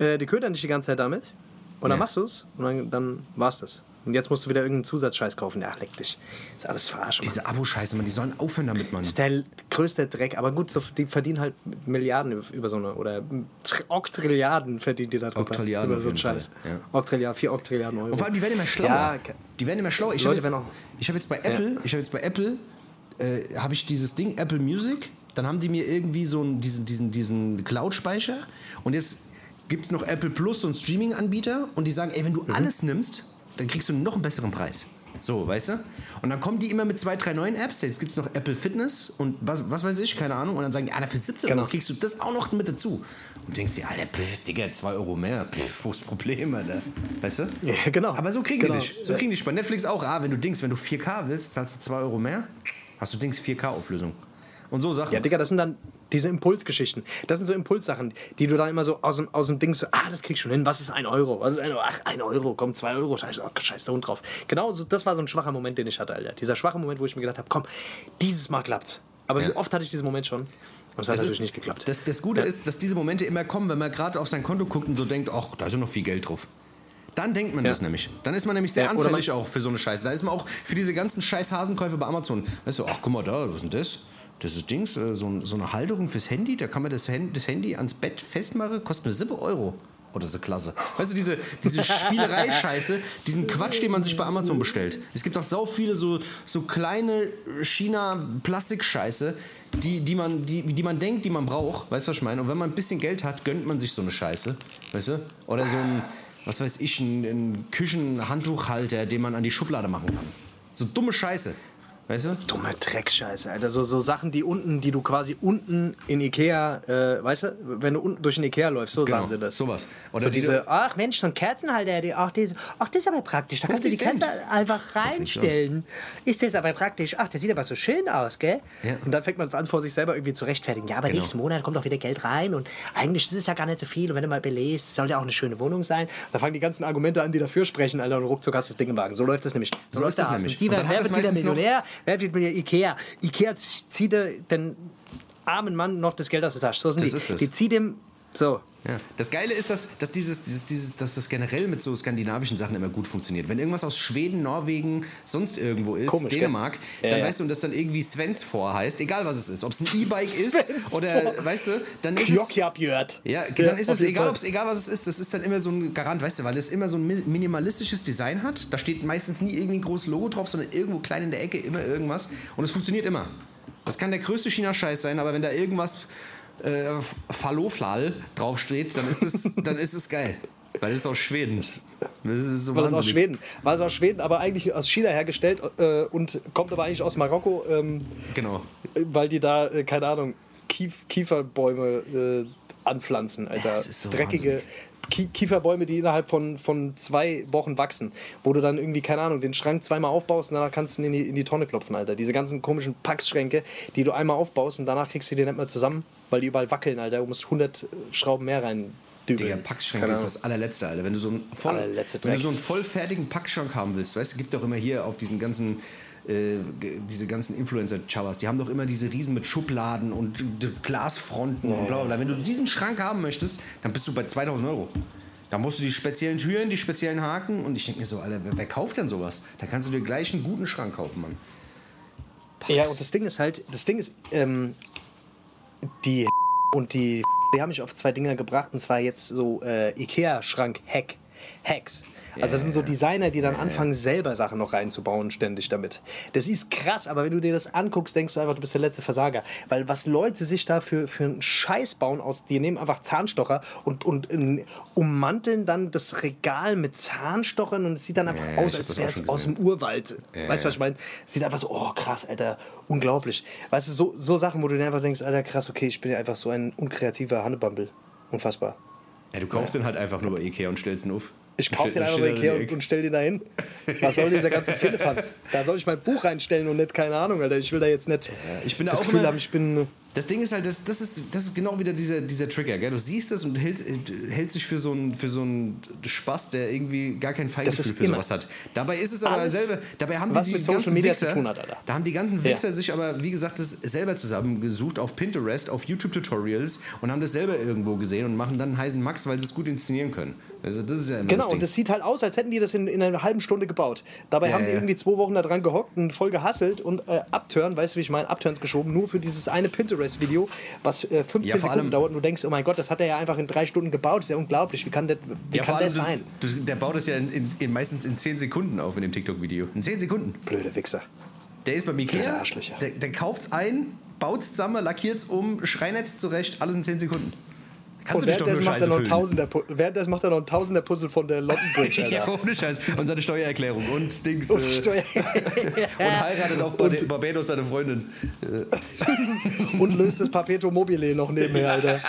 äh, die ködern dich die ganze Zeit damit und dann machst du es und dann, dann war's das. Und jetzt musst du wieder irgendeinen Zusatzscheiß kaufen. Ja, leck dich. Das ist alles Verarschung. Diese Abo-Scheiße, Mann, die sollen aufhören damit, Mann. Das ist der größte Dreck. Aber gut, so, die verdienen halt Milliarden über, so eine. Oder Tr- Oktrilliarden verdienen die da drüber. Oktrilliarden Über so einen Scheiß. Ja. Oktrilliarden, vier Oktrilliarden Euro. Und vor allem, die werden immer schlauer. Ja, die werden immer schlauer. Ich habe jetzt, ich hab jetzt bei Apple, ich habe jetzt bei Apple, äh, habe ich dieses Ding Apple Music. Dann haben die mir irgendwie so einen, diesen, diesen, diesen Cloud-Speicher. Und jetzt gibt es noch Apple Plus und Streaming-Anbieter und die sagen, ey, wenn du alles nimmst, dann kriegst du noch einen besseren Preis. So, weißt du? Und dann kommen die immer mit zwei, drei neuen Apps. Jetzt gibt es noch Apple Fitness und was, was weiß ich, keine Ahnung. Und dann sagen die, ah, für 17 Genau. Euro kriegst du das auch noch mit dazu. Und denkst dir, Alter, pff, Digga, 2 Euro mehr, pff, wo ist das Problem, Alter? Weißt du? Ja, genau. Aber so kriegen Genau. die dich. So kriegen die dich. Bei Netflix auch, ah, wenn du Dings, wenn du 4K willst, zahlst du 2 Euro mehr, hast du Dings 4K-Auflösung. Und so Sachen. Ja, Digga, das sind dann diese Impulsgeschichten. Das sind so Impulssachen, die du dann immer so aus dem, aus dem Ding so, ah, das krieg ich schon hin, was ist ein Euro? Was ist ein Euro? Ach, ein Euro, komm, zwei Euro, scheiße, oh, scheiß der Hund drauf. Genau, so, das war so ein schwacher Moment, den ich hatte, Alter. Dieser schwache Moment, wo ich mir gedacht habe, komm, dieses Mal klappt's. Aber Ja. wie oft hatte ich diesen Moment schon? Und es hat Das natürlich ist- nicht geklappt. Das, das Gute ist, dass diese Momente immer kommen, wenn man gerade auf sein Konto guckt und so denkt, ach, da ist ja noch viel Geld drauf. Dann denkt man Ja. das nämlich. Dann ist man nämlich sehr Ja, anfällig auch für so eine Scheiße. Da ist man auch für diese ganzen scheiß Hasenkäufe bei Amazon. Weißt du, ach guck mal da, was ist denn das? Das ist Dings, äh, so, so eine Halterung fürs Handy, da kann man das, das Handy ans Bett festmachen, kostet nur 7 Euro. Oder so klasse. Weißt du, diese, diese Spielerei-Scheiße, diesen Quatsch, den man sich bei Amazon bestellt. Es gibt auch sau viele so, so kleine China-Plastik-Scheiße, die, die, man, die, die man denkt, die man braucht. Weißt du, was ich meine? Und wenn man ein bisschen Geld hat, gönnt man sich so eine Scheiße. Weißt du? Oder so ein, was weiß ich, ein, ein Küchenhandtuchhalter, den man an die Schublade machen kann. So dumme Scheiße. Weißt du? Dumme Dreckscheiße, Alter. So, so Sachen, die unten, die du quasi unten in Ikea, äh, weißt du, wenn du unten durch den Ikea läufst, so sagen sie das. Sowas. Oder So diese, diese, ach Mensch, so ein Kerzenhalter, die, ach, diese, ach, das ist aber praktisch. Da kannst du die 50 Kerze Cent. einfach reinstellen. Ist das aber praktisch. Ach, das sieht aber so schön aus, gell? Ja. Und dann fängt man es an, vor sich selber irgendwie zu rechtfertigen. Ja, aber Genau. nächsten Monat kommt auch wieder Geld rein und eigentlich ist es ja gar nicht so viel. Und wenn du mal belest, soll ja auch eine schöne Wohnung sein. Da fangen die ganzen Argumente an, die dafür sprechen, Alter, und ruckzuck hast du das Ding im Wagen. So läuft das nämlich. So, So läuft das der Hasen. nämlich. Die, Und dann wer hat wird es wieder meistens noch- Millionär? Wer wird wieder Ikea? Ikea zieht den armen Mann noch das Geld aus der Tasche. So sind Das die. ist das. Die zieht ihm so. Ja. Das Geile ist, dass, dass, dieses, dieses, dieses, dass das generell mit so skandinavischen Sachen immer gut funktioniert. Wenn irgendwas aus Schweden, Norwegen, sonst irgendwo ist, Komisch? Dänemark, Ja, dann ja. weißt du, und das dann irgendwie Svens vor heißt, egal was es ist, ob es ein E-Bike ist Svensfor. oder, weißt du, dann ist es... Klockjabjört. Ja, dann ist es egal, ob's, egal was es ist, das ist dann immer so ein Garant, weißt du, weil es immer so ein mi- minimalistisches Design hat. Da steht meistens nie irgendwie ein großes Logo drauf, sondern irgendwo klein in der Ecke immer irgendwas. Und es funktioniert immer. Das kann der größte China-Scheiß sein, aber wenn da irgendwas äh, Faloflal draufsteht, dann ist es, dann ist es geil. Weil es ist aus Schweden. Das ist so War das aus. Schweden. War es aus Schweden, aber eigentlich aus China hergestellt äh, und kommt aber eigentlich aus Marokko, ähm, Genau. weil die da, äh, keine Ahnung, Kief Kieferbäume äh, anpflanzen, Alter. So Dreckige wahnsinnig. Ki Kieferbäume, die innerhalb von, von zwei Wochen wachsen. Wo du dann irgendwie, keine Ahnung, den Schrank zweimal aufbaust und danach kannst du ihn in die, in die Tonne klopfen, Alter. Diese ganzen komischen Packschränke, die du einmal aufbaust und danach kriegst du die nicht mehr zusammen, weil die überall wackeln, Alter. Du musst 100 Schrauben mehr rein dübeln. Digga, Packschrank ist das allerletzte, Alter. Wenn du so einen, voll, wenn du so einen vollfertigen Packschrank haben willst, weißt du, gibt doch immer hier auf diesen ganzen, äh, diese ganzen Influencer-Chawas, die haben doch immer diese Riesen mit Schubladen und Glasfronten und bla bla bla. Wenn du diesen Schrank haben möchtest, dann bist du bei 2000 Euro. Da musst du die speziellen Türen, die speziellen Haken und ich denke mir so, Alter, wer, wer kauft denn sowas? Da kannst du dir gleich einen guten Schrank kaufen, Mann. Ja, und das Ding ist halt, das Ding ist, ähm, die und die, die haben mich auf zwei Dinger gebracht, und zwar jetzt so äh, Ikea-Schrank-Hack, Hacks. Also das sind so Designer, die dann anfangen, selber Sachen noch reinzubauen, ständig damit. Das ist krass, aber wenn du dir das anguckst, denkst du einfach, du bist der letzte Versager. Weil was Leute sich da für, für einen Scheiß bauen, aus, die nehmen einfach Zahnstocher und, und ähm, ummanteln dann das Regal mit Zahnstochern und es sieht dann einfach Ja, ja, aus, als wäre es aus dem. Urwald. weißt du, was ich meine? Sieht einfach so, oh krass, Alter, unglaublich. Weißt du, so, so Sachen, wo du dir einfach denkst, Alter, krass, okay, ich bin ja einfach so ein unkreativer Hannebumble. Unfassbar. Ja, du kaufst den halt einfach nur bei Ikea und stellst ihn auf. Ich kaufe den einfach bei Ikea und, und stell den da hin. Was soll dieser ganze Philippans? Da soll ich mein Buch reinstellen und nicht, keine Ahnung, Alter. Ich will da jetzt nicht ich bin da das auch Gefühl immer- haben, ich bin... Das Ding ist halt, das, das, ist, das ist genau wieder dieser, dieser Trigger, gell? Du siehst das und hält, hält sich für so einen für so einen Spaß, der irgendwie gar kein Feingefühl für sowas hat. Dabei ist es aber Alles, selber, dabei haben die, mit die ganzen Wichser, hat, da haben die ganzen Ja. Wichser sich aber, wie gesagt, das selber zusammengesucht auf Pinterest, auf YouTube-Tutorials und haben das selber irgendwo gesehen und machen dann einen heißen Max, weil sie es gut inszenieren können. Also das ist ja immer Genau, das und das sieht halt aus, als hätten die das in, in einer halben Stunde gebaut. Dabei Ja, haben die ja. irgendwie zwei Wochen da dran gehockt und voll gehasselt und äh, Upturn, weißt du, wie ich meine, Upturns geschoben, nur für dieses eine Pinterest-Video, was äh, 15 Ja, vor Sekunden allem- dauert und du denkst, oh mein Gott, das hat er ja einfach in drei Stunden gebaut, das ist ja unglaublich, wie kann, das, wie ja, kann das sein? du, der baut das ja in, in, in meistens in 10 Sekunden auf in dem TikTok-Video. In 10 Sekunden. Blöde Wichser. Der ist Blöde Ikea, der, der kauft es ein, baut es zusammen, lackiert es um, schreinetzt zurecht, alles in 10 Sekunden. Kannst Und du dich doch nur währenddessen macht, er Scheiße noch. Tausender, währenddessen macht er noch ein Tausender Puzzle von der London Bridge. Ja, ohne Scheiß. Und seine Steuererklärung und Dings. Und äh, Steuer und heiratet auf Barbe- Barbados seine Freundin. und löst das Perpetuum mobile noch nebenher, Alter.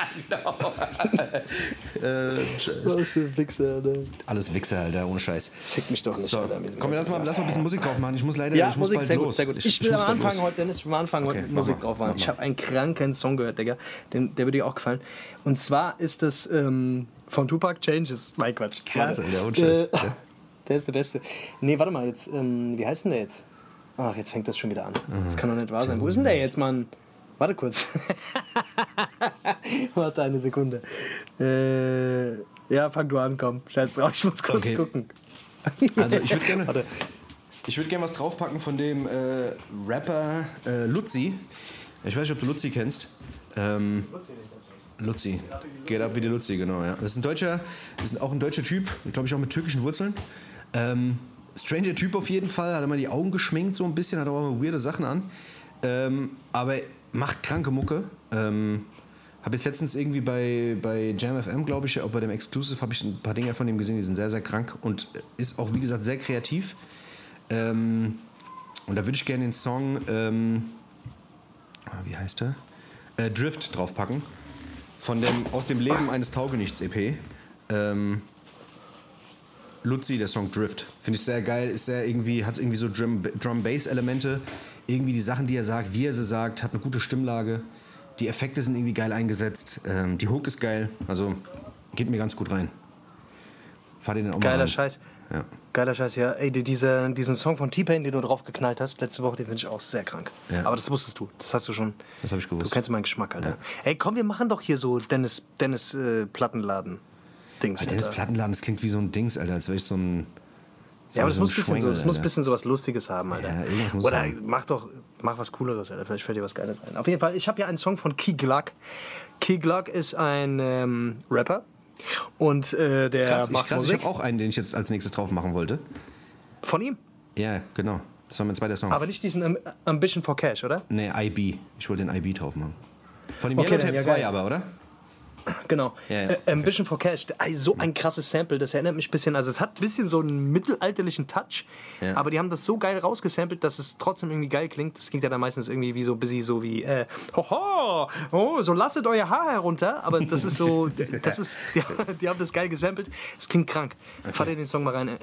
Was für ein Wichser, Alter. Alles Wichser, Alter, ohne Scheiß. Fick mich doch nicht, So, Alter. komm, lass mal, lass mal ein bisschen Musik drauf machen. Ich muss leider, Ja, ich muss Musik, bald sehr los. gut, sehr gut. Ich, will muss am Anfang heute, Dennis, ich will am Anfang heute Okay, mach Musik mal, drauf machen. mach Ich habe einen kranken Song gehört, Digga. Den, der würde dir auch gefallen. Und zwar ist das ähm, von Tupac Changes. Nein, Quatsch. Krass. Alter, ohne Scheiß. Äh, der ist der Beste. Nee, warte mal, jetzt, ähm, wie heißt denn der jetzt? Ach, jetzt fängt das schon wieder an. Das kann doch nicht wahr sein. Wo ist denn der jetzt, Mann? Warte kurz. Warte eine Sekunde. Äh, ja, fang du an, komm. Scheiß drauf, ich muss kurz Okay. gucken. Also ich würde gerne, Warte. ich würde gerne was draufpacken von dem äh, Rapper äh, Luzi. Ich weiß nicht, ob du Luzi kennst. Ähm, Luzi. Geht ab wie die Luzi, genau, ja. Das ist ein deutscher, das ist auch ein deutscher Typ, glaube ich auch mit türkischen Wurzeln. Ähm, stranger Typ auf jeden Fall, hat immer die Augen geschminkt so ein bisschen, hat auch immer weirde Sachen an. Ähm, aber macht kranke Mucke. Ähm, habe jetzt letztens irgendwie bei, bei Jam FM, glaube ich, auch bei dem Exclusive, habe ich ein paar Dinge von ihm gesehen, die sind sehr, sehr krank und ist auch, wie gesagt, sehr kreativ. Ähm, und da würde ich gerne den Song, ähm, ah, wie heißt der? Äh, Drift draufpacken. Von dem Aus dem Leben eines Taugenichts EP. Ähm, Luzi, der Song Drift. Finde ich sehr geil, ist sehr irgendwie, hat irgendwie so Drum- Drum-Bass-Elemente. Irgendwie die Sachen, die er sagt, wie er sie sagt, hat eine gute Stimmlage. Die Effekte sind irgendwie geil eingesetzt. Ähm, die Hook ist geil. Also geht mir ganz gut rein. Fahr den auch mal Geiler. Scheiß. Ja. Geiler Scheiß, ja. Ey, die- diese, diesen Song von T-Pain, den du draufgeknallt hast, letzte Woche, den finde ich auch sehr krank. Ja. Aber das wusstest du. Das hast du schon. Das habe ich gewusst. Du kennst meinen Geschmack, Alter. Ey, komm, wir machen doch hier so Dennis, Dennis äh, Plattenladen. Dings. Dennis Alter. Plattenladen, das klingt wie so ein Dings, Alter, als wäre ich so ein. Ja, aber das so muss ein ein bisschen so, das muss ein bisschen so was Lustiges haben, Alter. Ja, irgendwas muss Oder haben. mach doch, mach was Cooleres, Alter. Vielleicht fällt dir was Geiles ein. Auf jeden Fall, ich habe hier einen Song von Key Gluck. Key Gluck ist ein ähm, Rapper. Und äh, der Krass, ich, macht krass, ich Musik habe auch einen, den ich jetzt als nächstes drauf machen wollte. von ihm. Ja, genau. Das war mein zweiter Song. Aber nicht diesen Am Ambition for Cash, oder? nee, IB. Ich wollte den IB drauf machen. Von dem Okay, Yellow dann, Tape ja, 2 geil. aber, oder? Genau. Ja, ja, Äh, Ambition for Cash. So ein krasses Sample, das erinnert mich ein bisschen, also es hat ein bisschen so einen mittelalterlichen Touch, Ja. aber die haben das so geil rausgesampelt, dass es trotzdem irgendwie geil klingt. Das klingt ja dann meistens irgendwie wie so bisschen so wie, äh, hoho, oh, so lasset euer Haar herunter, aber das ist so, das ist, die, die haben das geil gesampelt. Es klingt krank. Fahr dir den Song mal rein. Äh,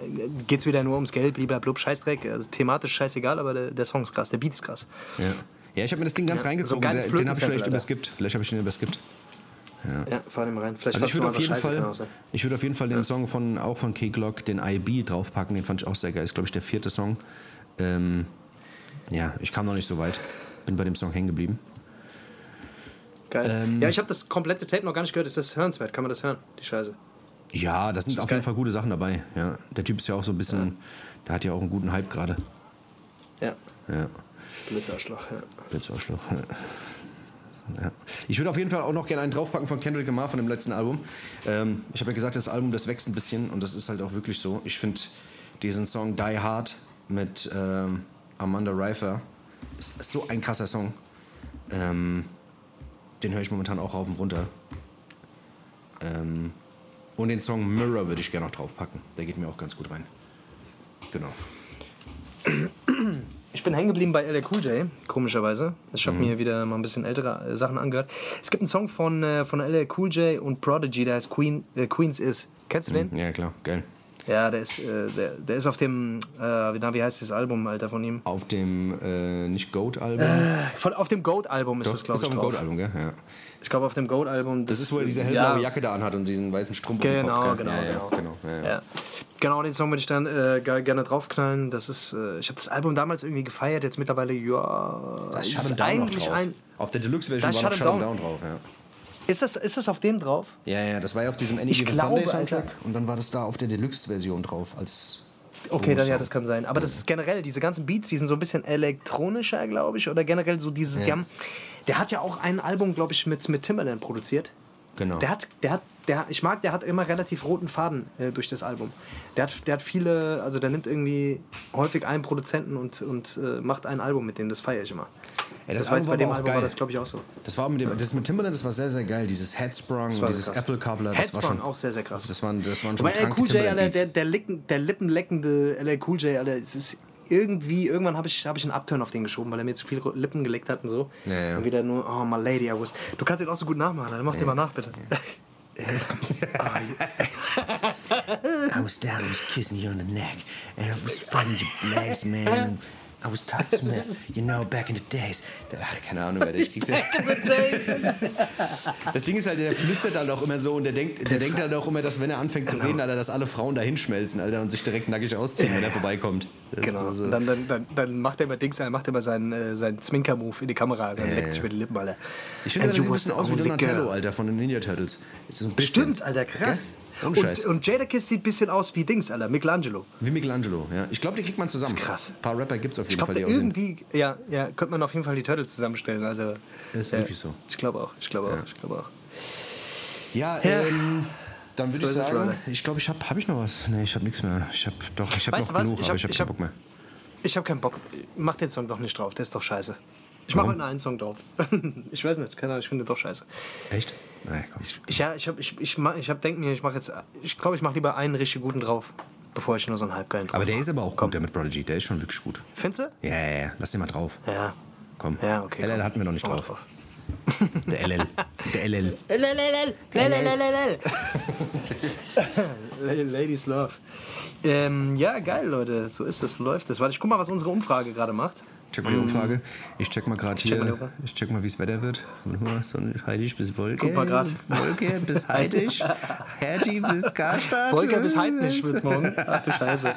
Geht's wieder nur ums Geld, blub, Scheißdreck, also thematisch scheißegal, aber der, der Song ist krass, der Beat ist krass. Ja. Ja, ich habe mir das Ding ganz Ja, reingezogen. so den habe ich vielleicht Alter. überskippt. Vielleicht habe ich den überskippt. Ja, fahr den mal rein. Vielleicht Also ich würde auf jeden Fall, ich würde auf jeden Fall den Song von auch von K-Glock, den IB draufpacken. Den fand ich auch sehr geil. Ist glaube ich der vierte Song. Ähm, ja, ich kam noch nicht so weit. Bin bei dem Song hängen geblieben. Geil. Ähm, ja, ich habe das komplette Tape noch gar nicht gehört. Ist das hörenswert? Kann man das hören? Die Scheiße. Ja, da sind das auf geil? jeden Fall gute Sachen dabei. Ja, der Typ ist ja auch so ein bisschen, der hat ja auch einen guten Hype gerade. Ja. Ja. Blitzarschloch, ja. Blitzarschloch. Ja. Ich würde auf jeden Fall auch noch gerne einen draufpacken von Kendrick Lamar von dem letzten Album. Ähm, ich habe ja gesagt, das Album, das wächst ein bisschen und das ist halt auch wirklich so. Ich finde diesen Song Die Hard mit ähm, Amanda Reifer ist, ist so ein krasser Song. Ähm, den höre ich momentan auch rauf und runter. Ähm, und den Song Mirror würde ich gerne noch draufpacken. Der geht mir auch ganz gut rein. Genau. Ich bin hängen geblieben bei LL Cool J, komischerweise. Ich Mhm. habe mir wieder mal ein bisschen ältere äh, Sachen angehört. Es gibt einen Song von, äh, von LL Cool J und Prodigy, der heißt Queen, äh, Queens Is. Kennst du den? Ja, klar, geil. Ja, der ist, äh, der, der ist auf dem, äh, wie, na, wie heißt das Album, Alter, von ihm? Auf dem, äh, nicht Goat-Album. Von, auf dem Goat-Album ist Doch, das, glaube ist ich, auf dem. Goat-Album, gell? Ja. Ich glaube, auf dem Goat-Album. Das ist, wo er diese hellblaue ja, Jacke da anhat und diesen weißen Strumpf Genau, Kopf, gell? genau, ja, genau. genau. Ja. Genau, den Song würde ich dann äh, ge- gerne draufknallen. Das ist, äh, ich habe das Album damals irgendwie gefeiert, jetzt mittlerweile, ja. Da ist Shut Down eigentlich drauf. ein. Auf der Deluxe-Version war noch Shut 'em Down drauf, ja. Ist das, ist das auf dem drauf? Ja, ja, das war ja auf diesem Any Given Sunday Soundtrack Alter. und dann war das da auf der Deluxe-Version drauf als Okay, dann ja, das kann sein. Aber das ist generell, diese ganzen Beats, die sind so ein bisschen elektronischer, glaube ich. Oder generell so dieses, die Ja. haben, der hat ja auch ein Album, glaube ich, mit, mit Timbaland produziert. Genau. Der hat, der hat der, ich mag, der hat immer relativ roten Faden äh, durch das Album. Der hat, der hat viele, also der nimmt irgendwie häufig einen Produzenten und, und äh, macht ein Album mit denen, das feiere ich immer. Ey, das, war jetzt bei dem Album war geil. das, glaube ich, auch so. Das war mit dem, das mit Timbaland, das war sehr, sehr geil. Dieses Headsprung, war dieses krass. Apple Cobbler, das war Headsprung schon. auch sehr, sehr krass. Das waren, das waren schon Aber LL kranke Cool J, Alter, der, der, Licken, der lippenleckende LL Cool J, Alter, es ist irgendwie, irgendwann habe ich, hab ich einen Upturn auf den geschoben, weil er mir zu viele Lippen geleckt hat und so. Ja, ja. Und wieder nur, oh, my lady, I was. Du kannst ihn auch so gut nachmachen, Alter. mach den mal nach, bitte. I was down, I was kissing you on the neck, and I was spreading your legs, man. I was Todd Smith, you know, back in the days. Ach, keine Ahnung, Alter, ich krieg's ja. Das Ding ist halt, der flüstert halt auch immer so und der denkt, der denkt halt auch immer, dass wenn er anfängt zu reden, Alter, dass alle Frauen da hinschmelzen, Alter, und sich direkt nackig ausziehen, wenn er vorbeikommt. Das Genau. so- dann, dann, dann, dann macht er immer Dings, dann macht er immer seinen, äh, seinen Zwinker-Move in die Kamera. Dann leckt sich mit den Lippen, Alter. Ich finde, das sieht ein bisschen aus wie Donatello. Alter, von den Ninja Turtles. Stimmt, Alter, krass. Ohne Scheiß. Und, und Jadakiss sieht ein bisschen aus wie Dings, Alter, Michelangelo. Wie Michelangelo, ja. Ich glaube, die kriegt man zusammen. Krass. Ein paar Rapper gibt's auf Ich jeden glaube, Fall, die aussehen. irgendwie, ja, ja, könnte man auf jeden Fall die Turtles zusammenstellen. Also, Ist ja, wirklich so. Ich glaube auch, ich glaube auch, ich glaube auch. Ja, Ja. ähm, dann würde So ich es, sagen, ich glaube, ich habe hab ich noch was. Nee, ich habe nichts mehr. Ich habe doch, ich habe noch was? genug, Ich aber hab- ich habe keinen Bock mehr. Ich habe keinen Bock. Mach den Song doch nicht drauf, der ist doch scheiße. Ich mache heute einen Song drauf. ich weiß nicht, keine Ahnung, ich finde doch scheiße. Echt? Komm. Ich, ja, ich habe ich, ich, mach- ich hab, denk mir, ich mache jetzt, ich glaube, ich mache lieber einen richtig guten drauf, bevor ich nur so einen halbgeilen drauf Aber der mach. ist aber auch gut, der mit Prodigy. Der ist schon wirklich gut. Findest du? Ja, ja, ja. Lass den mal drauf. Ja. Komm. Ja, okay. LL komm. hatten wir noch nicht mal drauf. Der LL. Der LL. Ladies Love. Ähm, ja, geil, Leute. So ist es, läuft es. Warte, ich guck mal, was unsere Umfrage gerade macht. Check mal die Umfrage. Ich check mal gerade check mal hier. Umfrage. Ich check mal, wie es Wetter wird. Mal, heilig bis Wolke. Guck mal grad. Wolke bis heilig. Hertie bis Karstadt. Volker bis Heidnisch wird's morgen. Ach du Scheiße.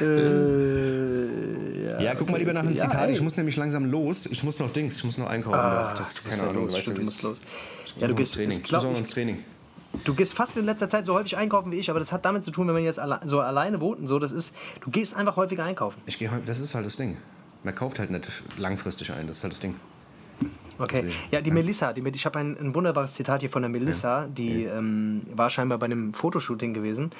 äh, ja, Ja, guck mal lieber nach einem Ja, Zitat. ey. Ich muss nämlich langsam los. Ich muss noch Dings. Ich muss noch einkaufen. Ah, Ach, du keine ja Ahnung. los, weißt du es- musst los. Ich Ja, du muss gehst, Training. ich Ich glaub, muss auch noch ich- ins Training. Du gehst fast in letzter Zeit so häufig einkaufen wie ich, aber das hat damit zu tun, wenn man jetzt alle, so alleine wohnt und so, das ist, du gehst einfach häufiger einkaufen. Ich gehe das ist halt das Ding. Man kauft halt nicht langfristig ein, das ist halt das Ding. Okay. Deswegen, Ja, die Melissa, die, ich habe ein, ein wunderbares Zitat hier von der Melissa, die ähm, war scheinbar bei einem Fotoshooting gewesen.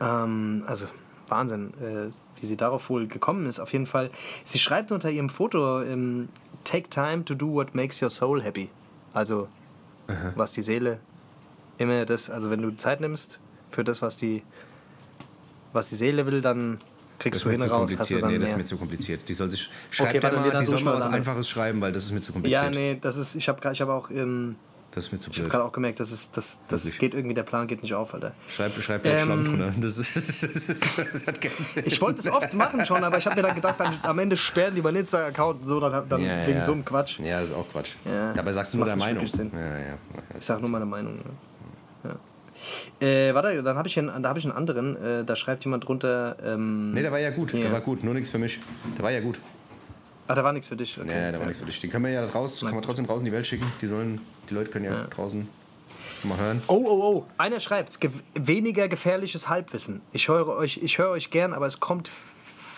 Ähm, also Wahnsinn, äh, wie sie darauf wohl gekommen ist. Auf jeden Fall, sie schreibt unter ihrem Foto, ähm, take time to do what makes your soul happy. Also, was die Seele immer das, also wenn du Zeit nimmst für das, was die, was die Seele will, dann Das kriegst ist du hin raus. Hast du dann Nee, das ist mir zu kompliziert. Die soll sich. Schreibt Okay, mal, die soll mal was. Einfaches schreiben, weil das ist mir zu kompliziert. ja, nee, das ist, ich habe ich hab auch, ähm, Das ist mir zu ich habe blöd. gerade auch gemerkt, das, ist, das, das Wirklich? geht irgendwie, der Plan geht nicht auf, Alter. Schreib, schreib Ähm, Schlamm drunter. Das, ist, das, ist, das hat keinen Sinn. Ich wollte es oft machen schon, aber ich habe mir dann gedacht, dann, am Ende sperren die meinen Insta-Account so, dann, dann Ja, wegen ja. so einem Quatsch. Ja, das ist auch Quatsch. Ja, Dabei sagst du nur deine Meinung. Ja, ja. Ich sage nur meine Meinung. Ja. Ja. Äh, warte, dann habe ich, hier einen- da hab ich einen anderen, äh, da schreibt jemand drunter, ähm, Nee, der war ja gut. Ja. Der war gut. Nur nichts für mich. Der war ja gut. ach, da war nichts für dich. Okay. Ja, der war nichts für dich. Den können wir ja raus, kann man trotzdem draußen in die Welt schicken. Die sollen, die Leute können ja, draußen mal hören. Oh, oh, oh. Einer schreibt, ge weniger gefährliches Halbwissen. Ich höre euch, ich höre euch gern, aber es kommt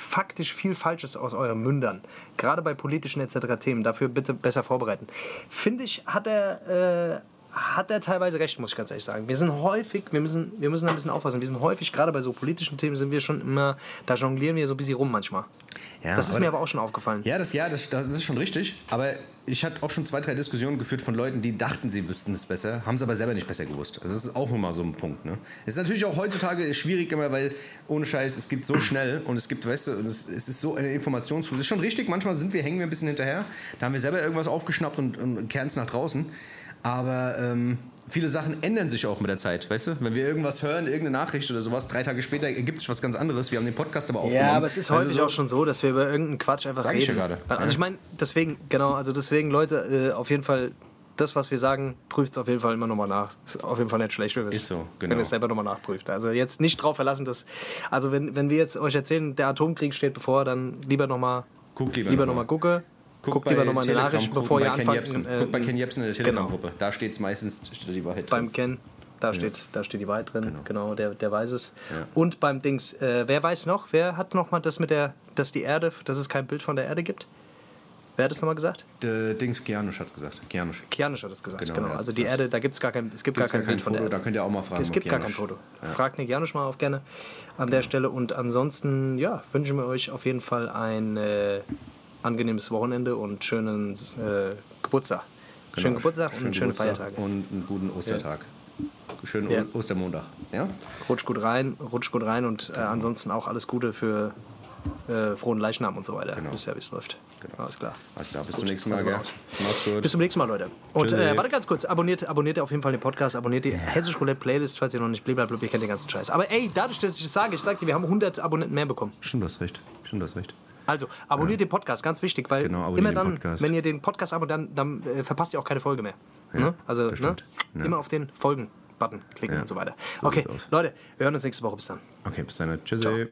faktisch viel Falsches aus euren Mündern. Gerade bei politischen etc. Themen. Dafür bitte besser vorbereiten. Finde ich, hat er, äh, hat er teilweise recht, muss ich ganz ehrlich sagen. Wir sind häufig, wir müssen, wir müssen da ein bisschen aufpassen. Wir sind häufig, gerade bei so politischen Themen, sind wir schon immer, da jonglieren wir so ein bisschen rum manchmal. Ja, das ist mir aber auch schon aufgefallen. Ja, das, ja das, das ist schon richtig. Aber ich hatte auch schon zwei, drei Diskussionen geführt von Leuten, die dachten, sie wüssten es besser, haben es aber selber nicht besser gewusst. Also das ist auch immer so ein Punkt. Ne? Es ist natürlich auch heutzutage schwierig immer, weil ohne Scheiß, es geht so schnell und es gibt, weißt du, es, es ist so eine Informationsflut. Es ist schon richtig, manchmal sind wir, hängen wir ein bisschen hinterher. Da haben wir selber irgendwas aufgeschnappt und, und kehren es nach draußen. Aber ähm, viele Sachen ändern sich auch mit der Zeit, weißt du? Wenn wir irgendwas hören, irgendeine Nachricht oder sowas, drei Tage später ergibt sich was ganz anderes. Wir haben den Podcast aber aufgenommen. Ja, aber es ist Also häufig so- auch schon so, dass wir über irgendeinen Quatsch einfach Sag reden. ich ja gerade. Also ich meine, deswegen, genau, also deswegen, Leute, äh, auf jeden Fall, das, was wir sagen, prüft es auf jeden Fall immer nochmal nach. Ist auf jeden Fall nicht schlecht, wenn wir es so, wenn genau. ihr es selber nochmal nachprüft. Also jetzt nicht drauf verlassen, dass, also wenn, wenn wir jetzt euch erzählen, der Atomkrieg steht bevor, dann lieber nochmal Guckt lieber lieber noch mal. nochmal gucke. Guckt bei lieber nochmal eine Nachricht, Telegram-Gruppen bevor ihr anfangt. Jebsen. äh, Guckt bei Ken Jebsen in der genau. Telegram-Gruppe. Da steht es meistens steht die Wahrheit drin. Beim Ken, da steht, da steht die Wahrheit drin, genau, der, der weiß es. Und beim Dings, äh, wer weiß noch, wer hat noch mal das mit der, dass die Erde, dass es kein Bild von der Erde gibt? Wer hat das nochmal gesagt? Der Dings Gianusch hat es gesagt. Gianusch. Kianisch hat das gesagt. Genau, Genau. Also die gesagt. Erde, da gibt es gar kein, es gibt Gibt's gar kein Bild von der Foto, Erde. da könnt ihr auch mal fragen. Es gibt gar kein Foto. Fragt Nick Janusz mal auf gerne an der Stelle. Und ansonsten, ja, wünschen wir euch auf jeden Fall ein äh, angenehmes Wochenende und schönen äh, Geburtstag. schönen Genau. Geburtstag und Schönen schöne Geburtstag Feiertage. Und einen guten Ostertag. Schönen Ja. Ostermontag. Ja? Rutsch gut rein, rutsch gut rein und äh, ansonsten auch alles Gute für äh, frohen Leichnam und so weiter. Genau. Ja, wie es läuft. Alles klar. Alles klar, bis Gut, zum nächsten Mal. also Gell? Macht's gut. Bis zum nächsten Mal, Leute. Und äh, warte ganz kurz, abonniert, abonniert auf jeden Fall den Podcast, abonniert die Hessisch Roulette Playlist, falls ihr noch nicht blablabla, ihr kennt den ganzen Scheiß. Aber ey, dadurch, dass ich das sage, ich sag dir, wir haben 100 Abonnenten mehr bekommen. Stimmt, du hast recht. Stimmt, du hast recht. Also, abonniert den Podcast, ganz wichtig, weil Genau, immer dann, wenn ihr den Podcast abonniert, dann, dann äh, verpasst ihr auch keine Folge mehr. ne? Also, ne? Ja. immer auf den Folgen-Button klicken Ja, und so weiter. so okay. Leute, wir hören uns nächste Woche. Bis dann. Okay, bis dann. Tschüssi.